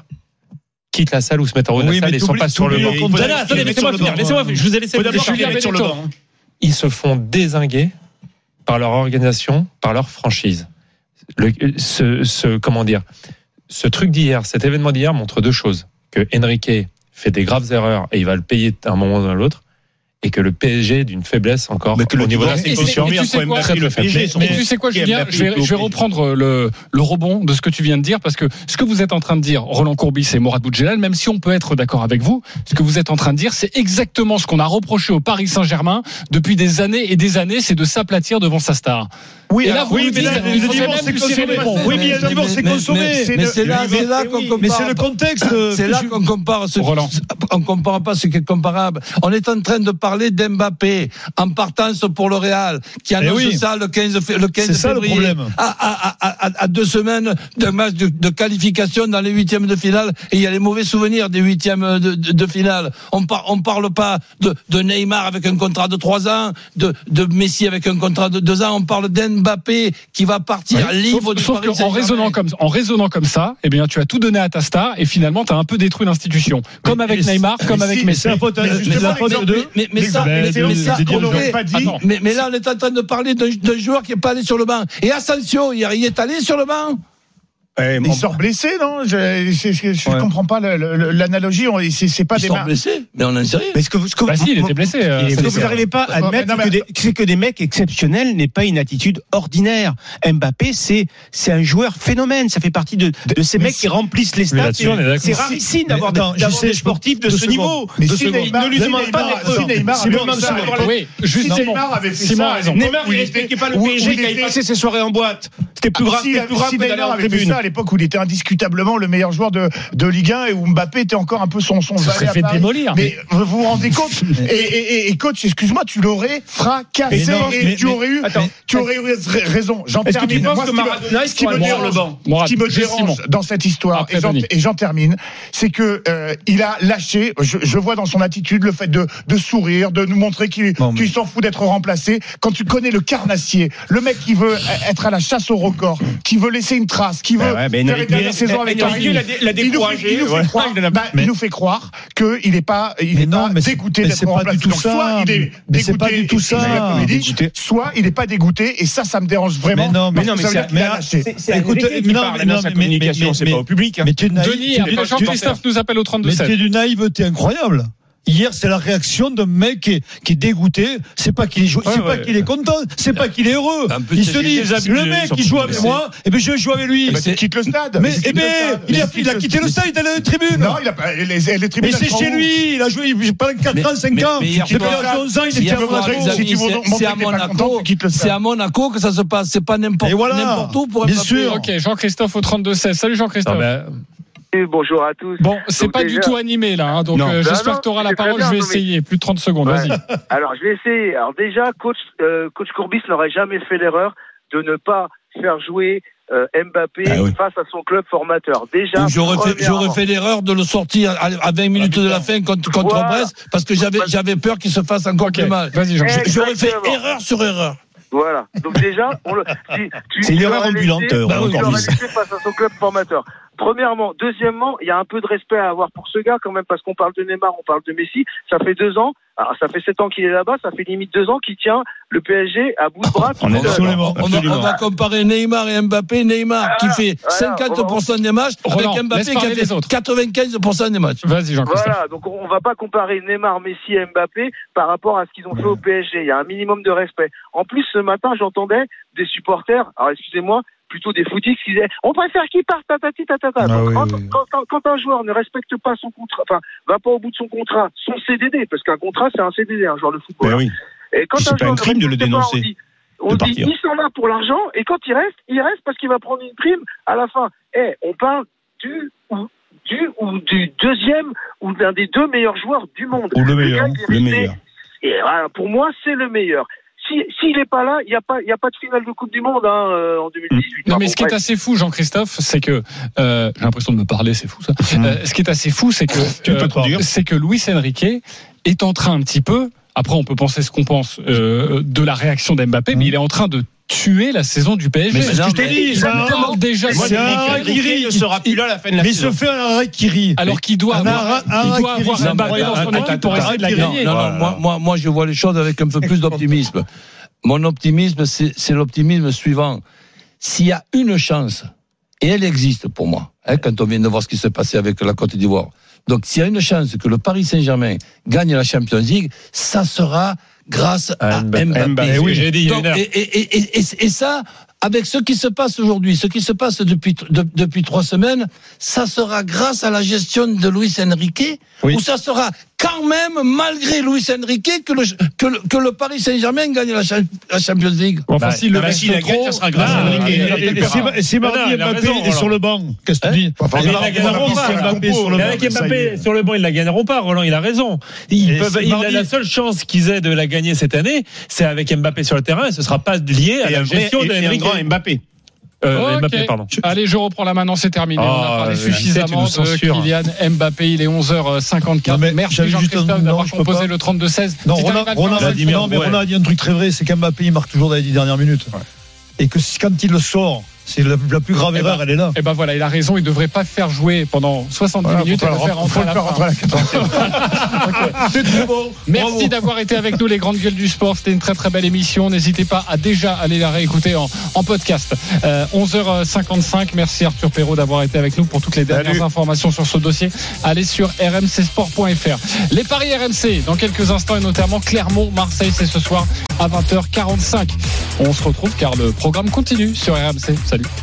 S8: quittent la salle ou se mettent en haut de
S11: Oui,
S8: la salle et sont pas sur le banc.
S17: Attendez, laissez-moi finir.
S11: banc.
S17: Laissez-moi finir. Je vous ai laissé
S10: banc.
S8: Ils se font désinguer par leur organisation, par leur franchise. Le, ce, ce- comment dire, ce truc d'hier, cet événement d'hier montre deux choses que Enrique fait des graves erreurs et il va le payer à un moment ou à l'autre, et que le PSG est d'une faiblesse encore
S10: Mais que le
S8: au niveau de la sélection.
S3: et tu sais quoi,
S8: faible.
S3: Mais, mais tu sais quoi, Julien je vais, je vais reprendre le, le rebond de ce que tu viens de dire, parce que ce que vous êtes en train de dire, Roland Courbis et Mourad Boudjelal, même si on peut être d'accord avec vous, ce que vous êtes en train de dire, c'est exactement ce qu'on a reproché au Paris Saint-Germain depuis des années et des années, c'est de s'aplatir devant sa star.
S11: Oui,
S3: et là, vous
S11: oui, mais
S3: dites,
S11: là,
S3: il
S11: c'est. Oui, mais le divorce, c'est consommé.
S16: mais-
S11: C'est
S16: là, qu'on compare.
S11: Mais c'est le contexte.
S16: C'est là qu'on compare ce
S3: Roland.
S16: on compare pas ce qui est comparable. On est en train de parler d'Mbappé en partance pour le Real, qui annonce
S11: Eh oui.
S16: ça le 15, fé- le 15
S11: C'est ça, le
S16: février.
S11: problème.
S16: À, à- à- à- à deux semaines d'un match de, de qualification dans les huitièmes de finale, et il y a les mauvais souvenirs des huitièmes de, de, de finale. On par, on parle pas de, de Neymar avec un contrat de trois ans, de, de Messi avec un contrat de deux ans. On parle d'Mbappé qui va partir libre
S3: sauf,
S16: du
S3: sauf
S16: Paris Saint-Germain.
S3: raisonnant comme en raisonnant comme ça, eh bien tu as tout donné à ta star et finalement tu as un peu détruit l'institution, comme avec Neymar, comme
S11: mais
S3: avec
S11: si,
S3: Messi.
S12: Mais.
S16: Mais, mais ça,
S11: Mais
S16: là, on est en train de parler d'un d'un joueur qui est pas allé sur le banc. Et Asensio, hier, il est allé sur le banc.
S12: Il sort blessé, non? Je
S11: Ouais.
S12: comprends pas l'analogie. C'est pas des
S16: sont
S12: marques.
S16: blessés, mais on en sait rien.
S10: Mais ce que, ce que
S3: Bah
S10: vous-
S3: si, il
S10: vous-
S3: était blessé. euh,
S10: Ce que vous n'arrivez pas à
S12: Non, mais
S10: admettre,
S12: non,
S10: c'est
S12: mais-
S10: que, des- c'est que des mecs exceptionnels n'est pas une attitude ordinaire. Mbappé, c'est c'est un joueur phénomène. Ça fait partie de, de ces
S12: mais
S10: mecs qui remplissent les
S17: Mais d'accord.
S10: C'est rarissime d'avoir
S11: Mais
S10: des, sportifs de ce niveau.
S12: Mais si. Neymar,
S10: ne lui demande pas
S12: Neymar,
S10: d'être
S12: si Neymar avait fait ça, Neymar
S3: a
S10: il
S12: il était-
S10: pas le PSG
S12: il
S10: qui
S12: était-
S10: passé ses soirées en boîte. C'était plus grave,
S12: si,
S10: c'était plus grave d'aller
S12: Neymar
S10: en tribune.
S12: Ça l'époque où il était indiscutablement le meilleur joueur de, de Ligue 1 et où Mbappé était encore un peu son son valet à
S3: fait
S12: Paris.
S3: démolir.
S12: Mais vous vous rendez [LAUGHS] compte et, et, et- et coach, excuse-moi, tu l'aurais fracassé
S11: non,
S12: et
S11: mais-
S12: tu
S11: mais-
S12: aurais eu,
S10: Attends.
S12: tu aurais eu raison. J'en
S10: Est-ce que tu
S12: termine.
S10: penses
S12: Moi,
S10: que
S12: ce qui me-
S10: Maradona il
S12: ce qui me
S10: le
S12: dérange,
S10: banc
S3: Mourad,
S12: ce qui me
S3: juste
S12: dérange
S3: Simon.
S12: dans cette histoire, et j'en- termine, c'est que euh, il a lâché. Je, je vois dans son attitude le fait de, de sourire, de nous montrer qu'il
S11: mais-
S12: qu'il s'en fout d'être remplacé. Quand tu connais le carnassier, le mec qui veut être à la chasse au record, qui veut laisser une trace, qui veut
S10: Ouais, mais
S12: faire une dernière saison avec
S10: Enrique
S12: Paris,
S10: l'a dé- l'a
S12: il nous fait-
S10: découragé,
S12: il nous fait
S10: ouais.
S12: croire,
S10: Il en a-
S12: bah, il
S10: mais-
S12: nous fait croire qu'il n'est pas, il
S11: Mais
S12: est
S11: non,
S12: pas
S11: mais c'est-
S12: dégoûté
S11: mais
S12: d'être remplacé.
S11: du tout
S12: Donc,
S11: ça.
S12: Soit il est
S11: Mais
S12: dégoûté,
S11: du tout
S12: et il a
S11: ça.
S12: comme il dit,
S11: Dégoûté.
S12: soit il n'est pas dégoûté, et ça, ça me dérange vraiment.
S11: Mais non, mais
S10: non, mais c'est-
S11: mais- Écoute, non, mais non,
S10: sa
S11: mais- mais-
S10: communication,
S11: mais-
S10: c'est
S11: mais-
S10: pas au public. hein.
S11: Mais tu es naïf.
S3: Denis,
S11: tu es-
S3: après
S11: tu-
S3: Jean-Christophe nous appelle au
S11: Mais
S3: 32
S11: tu es du naïveté incroyable. Hier, c'est la réaction d'un mec qui est, qui est dégoûté. C'est pas qu'il est,
S17: Ouais,
S11: pas
S17: ouais.
S11: qu'il est content. C'est pas qu'il est heureux.
S16: Plus,
S11: Il se dit, le mec,
S17: sont
S11: il joue
S17: plus
S11: avec moi, et ben je joue avec lui.
S12: Bah, tu quittes le stade.
S11: Mais,
S12: Tu
S11: eh ben, il a, il quitté le stade, il est allé à la tribune.
S12: Non, il a pas, les, tribunes.
S11: Mais c'est chez lui, il a joué pendant 4
S16: Mais-
S11: ans, 5
S16: mais-
S11: ans.
S16: mais
S11: Depuis
S16: soir-
S11: l'âge de 11 ans, il était à
S16: c'est- à Monaco, que ça se passe. C'est pas n'importe
S11: Et voilà.
S16: n'importe où pour
S11: Bien sûr.
S3: Ok, Jean-Christophe au 32-16. Salut Jean-Christophe.
S13: Bonjour à tous.
S3: Bon, c'est pas
S13: déjà-
S3: du tout animé là, hein, donc euh,
S13: Bah
S3: j'espère que tu auras la parole.
S13: bien,
S3: je vais
S13: mais-
S3: essayer. Plus de 30 secondes,
S13: Ouais.
S3: vas-y.
S13: Alors, je vais essayer. Alors déjà, coach, euh, coach Courbis n'aurait jamais fait l'erreur de ne pas faire jouer euh, Mbappé
S10: Ah oui.
S13: face à son club formateur. Déjà,
S16: J'aurais fait, fait l'erreur de le sortir à, à 20 minutes de la fin contre, contre
S13: Voilà.
S16: Brest parce que j'avais, j'avais peur qu'il se fasse encore
S3: Ok,
S16: plus mal. J'aurais fait erreur sur erreur.
S13: Voilà. Donc déjà, on le, tu- tu-
S10: C'est une
S13: tu
S10: erreur ambulante,
S13: laissé-
S10: euh,
S13: tu face à son club formateur. Premièrement, deuxièmement, il y a un peu de respect à avoir pour ce gars quand même parce qu'on parle de Neymar, on parle de Messi. Ça fait deux ans, alors ça fait sept ans qu'il est là-bas, ça fait limite deux ans qu'il tient le PSG à bout de bras.
S10: On d'accord.
S16: On va,
S10: Absolument.
S16: on va comparer Neymar et Mbappé. Neymar qui fait
S13: voilà,
S16: 50% des matchs
S3: Roland,
S16: avec Mbappé qui fait
S3: autres.
S16: 95% des matchs.
S3: Vas-y Jean-Christophe.
S13: Voilà, donc on va pas comparer Neymar, Messi et Mbappé par rapport à ce qu'ils ont fait au PSG. Il y a un minimum de respect. En plus, ce matin, j'entendais des supporters, alors excusez-moi, plutôt des footix qui disaient on préfère qu'il parte, tatati, tatata.
S11: Ah oui,
S13: quand,
S11: oui.
S13: quand- quand- quand un joueur ne respecte pas son contrat, enfin, va pas au bout de son contrat, son CDD, parce qu'un contrat, c'est un CDD, un joueur de football.
S10: Ben oui.
S13: Et quand un
S10: pas un crime de le
S13: pas,
S10: dénoncer,
S13: on dit, on il s'en va pour l'argent, et quand il reste, il reste parce qu'il va prendre une prime à la fin. Eh, on parle du ou du ou du deuxième ou d'un des deux meilleurs joueurs du monde.
S10: Ou le meilleur. Le meilleur.
S13: Et voilà, pour moi, c'est le meilleur. Si s'il n'est pas là, il n'y a pas il y a pas de finale de Coupe du Monde hein, euh, en 2018.
S3: Non, mais ce qui est assez fou, Jean-Christophe, c'est que euh, j'ai l'impression de me parler, c'est fou ça. Euh, ce qui est assez fou, c'est que
S10: Tu trop dur.
S3: c'est que Luis Enrique est en train un petit peu. Après, on peut penser ce qu'on pense euh, de la réaction d'Mbappé, mais il est en train de tuer la saison du PSG.
S11: Mais c'est ce que je t'ai dit, un-
S3: déjà.
S11: Un harakiri.
S10: ne sera plus là à la fin de la
S11: Mais il se fait un rit.
S3: Alors qu'il doit
S11: Un
S3: avoir,
S11: harakiri, c'est
S3: Mbappé dans son équipe pour essayer de la
S11: Harakiri.
S3: gagner.
S16: Non, non,
S10: Voilà.
S16: moi, moi, moi, je vois les choses avec un peu plus d'optimisme. Mon optimisme, c'est c'est l'optimisme suivant. S'il y a une chance, et elle existe pour moi, hein, quand on vient de voir ce qui s'est passé avec la Côte d'Ivoire. Donc, s'il y a une chance que le Paris Saint-Germain gagne la Champions League, ça sera grâce à
S17: Mbappé.
S16: Mbappé.
S17: Mbappé, oui, j'ai dit
S16: Donc, et, et, et- et ça, avec ce qui se passe aujourd'hui, ce qui se passe depuis, de- depuis trois semaines, ça sera grâce à la gestion de Luis Enrique,
S11: Oui.
S16: ou ça sera quand même, malgré Luis Enrique, que le, que le, que le Paris Saint-Germain gagne la, Cha- la Champions League.
S3: Enfin, le
S10: bah,
S3: reste
S10: s'il la gagne, ça sera grâce
S3: ah,
S10: à Enrique.
S11: si, si
S17: Non,
S11: mardi Mbappé
S17: raison,
S11: est sur le banc, qu'est-ce que tu dis le
S17: avec Mbappé sur le banc, ils la gagneront pas. Roland, il a raison.
S11: C'est
S17: la seule chance qu'ils aient de la gagner cette année, c'est avec Mbappé sur le terrain et ce sera pas lié à la gestion de Enrique.
S10: Mbappé.
S17: Euh. Mbappé, pardon.
S3: Allez, je reprends la main. Non, c'est terminé. on a
S17: Ah,
S3: parlé suffisamment de. Kylian Mbappé. Il est 11h54.
S11: Non, mais
S3: Merci Jean-Christophe d'avoir composé le 32-16.
S11: Non, non, mais
S17: Brouet.
S11: Roland a dit un truc très vrai, c'est qu'Mbappé, il marque toujours dans les dix dernières minutes. Et que quand il le sort, C'est la, la plus grave
S3: Eh
S11: erreur,
S3: ben-
S11: elle est là.
S3: Et ben voilà, il a raison, il devrait pas faire jouer pendant 70
S12: Voilà,
S3: minutes
S12: faut
S3: et le faire rentrer à la
S12: faire
S3: fin.
S12: rentrer à la 80 [LAUGHS]
S11: C'est très bon.
S3: Merci d'avoir été avec nous les grandes gueules du sport. C'était une très très belle émission. N'hésitez pas à déjà aller la réécouter en, en podcast. Euh, 11h55. Merci Arthur Perrault d'avoir été avec nous pour toutes les dernières
S12: Salut.
S3: informations sur ce dossier. Allez sur rmcsport.fr. Les paris RMC dans quelques instants et notamment Clermont, Marseille, c'est ce soir à 20h45. On se retrouve car le programme continue sur RMC. Salut.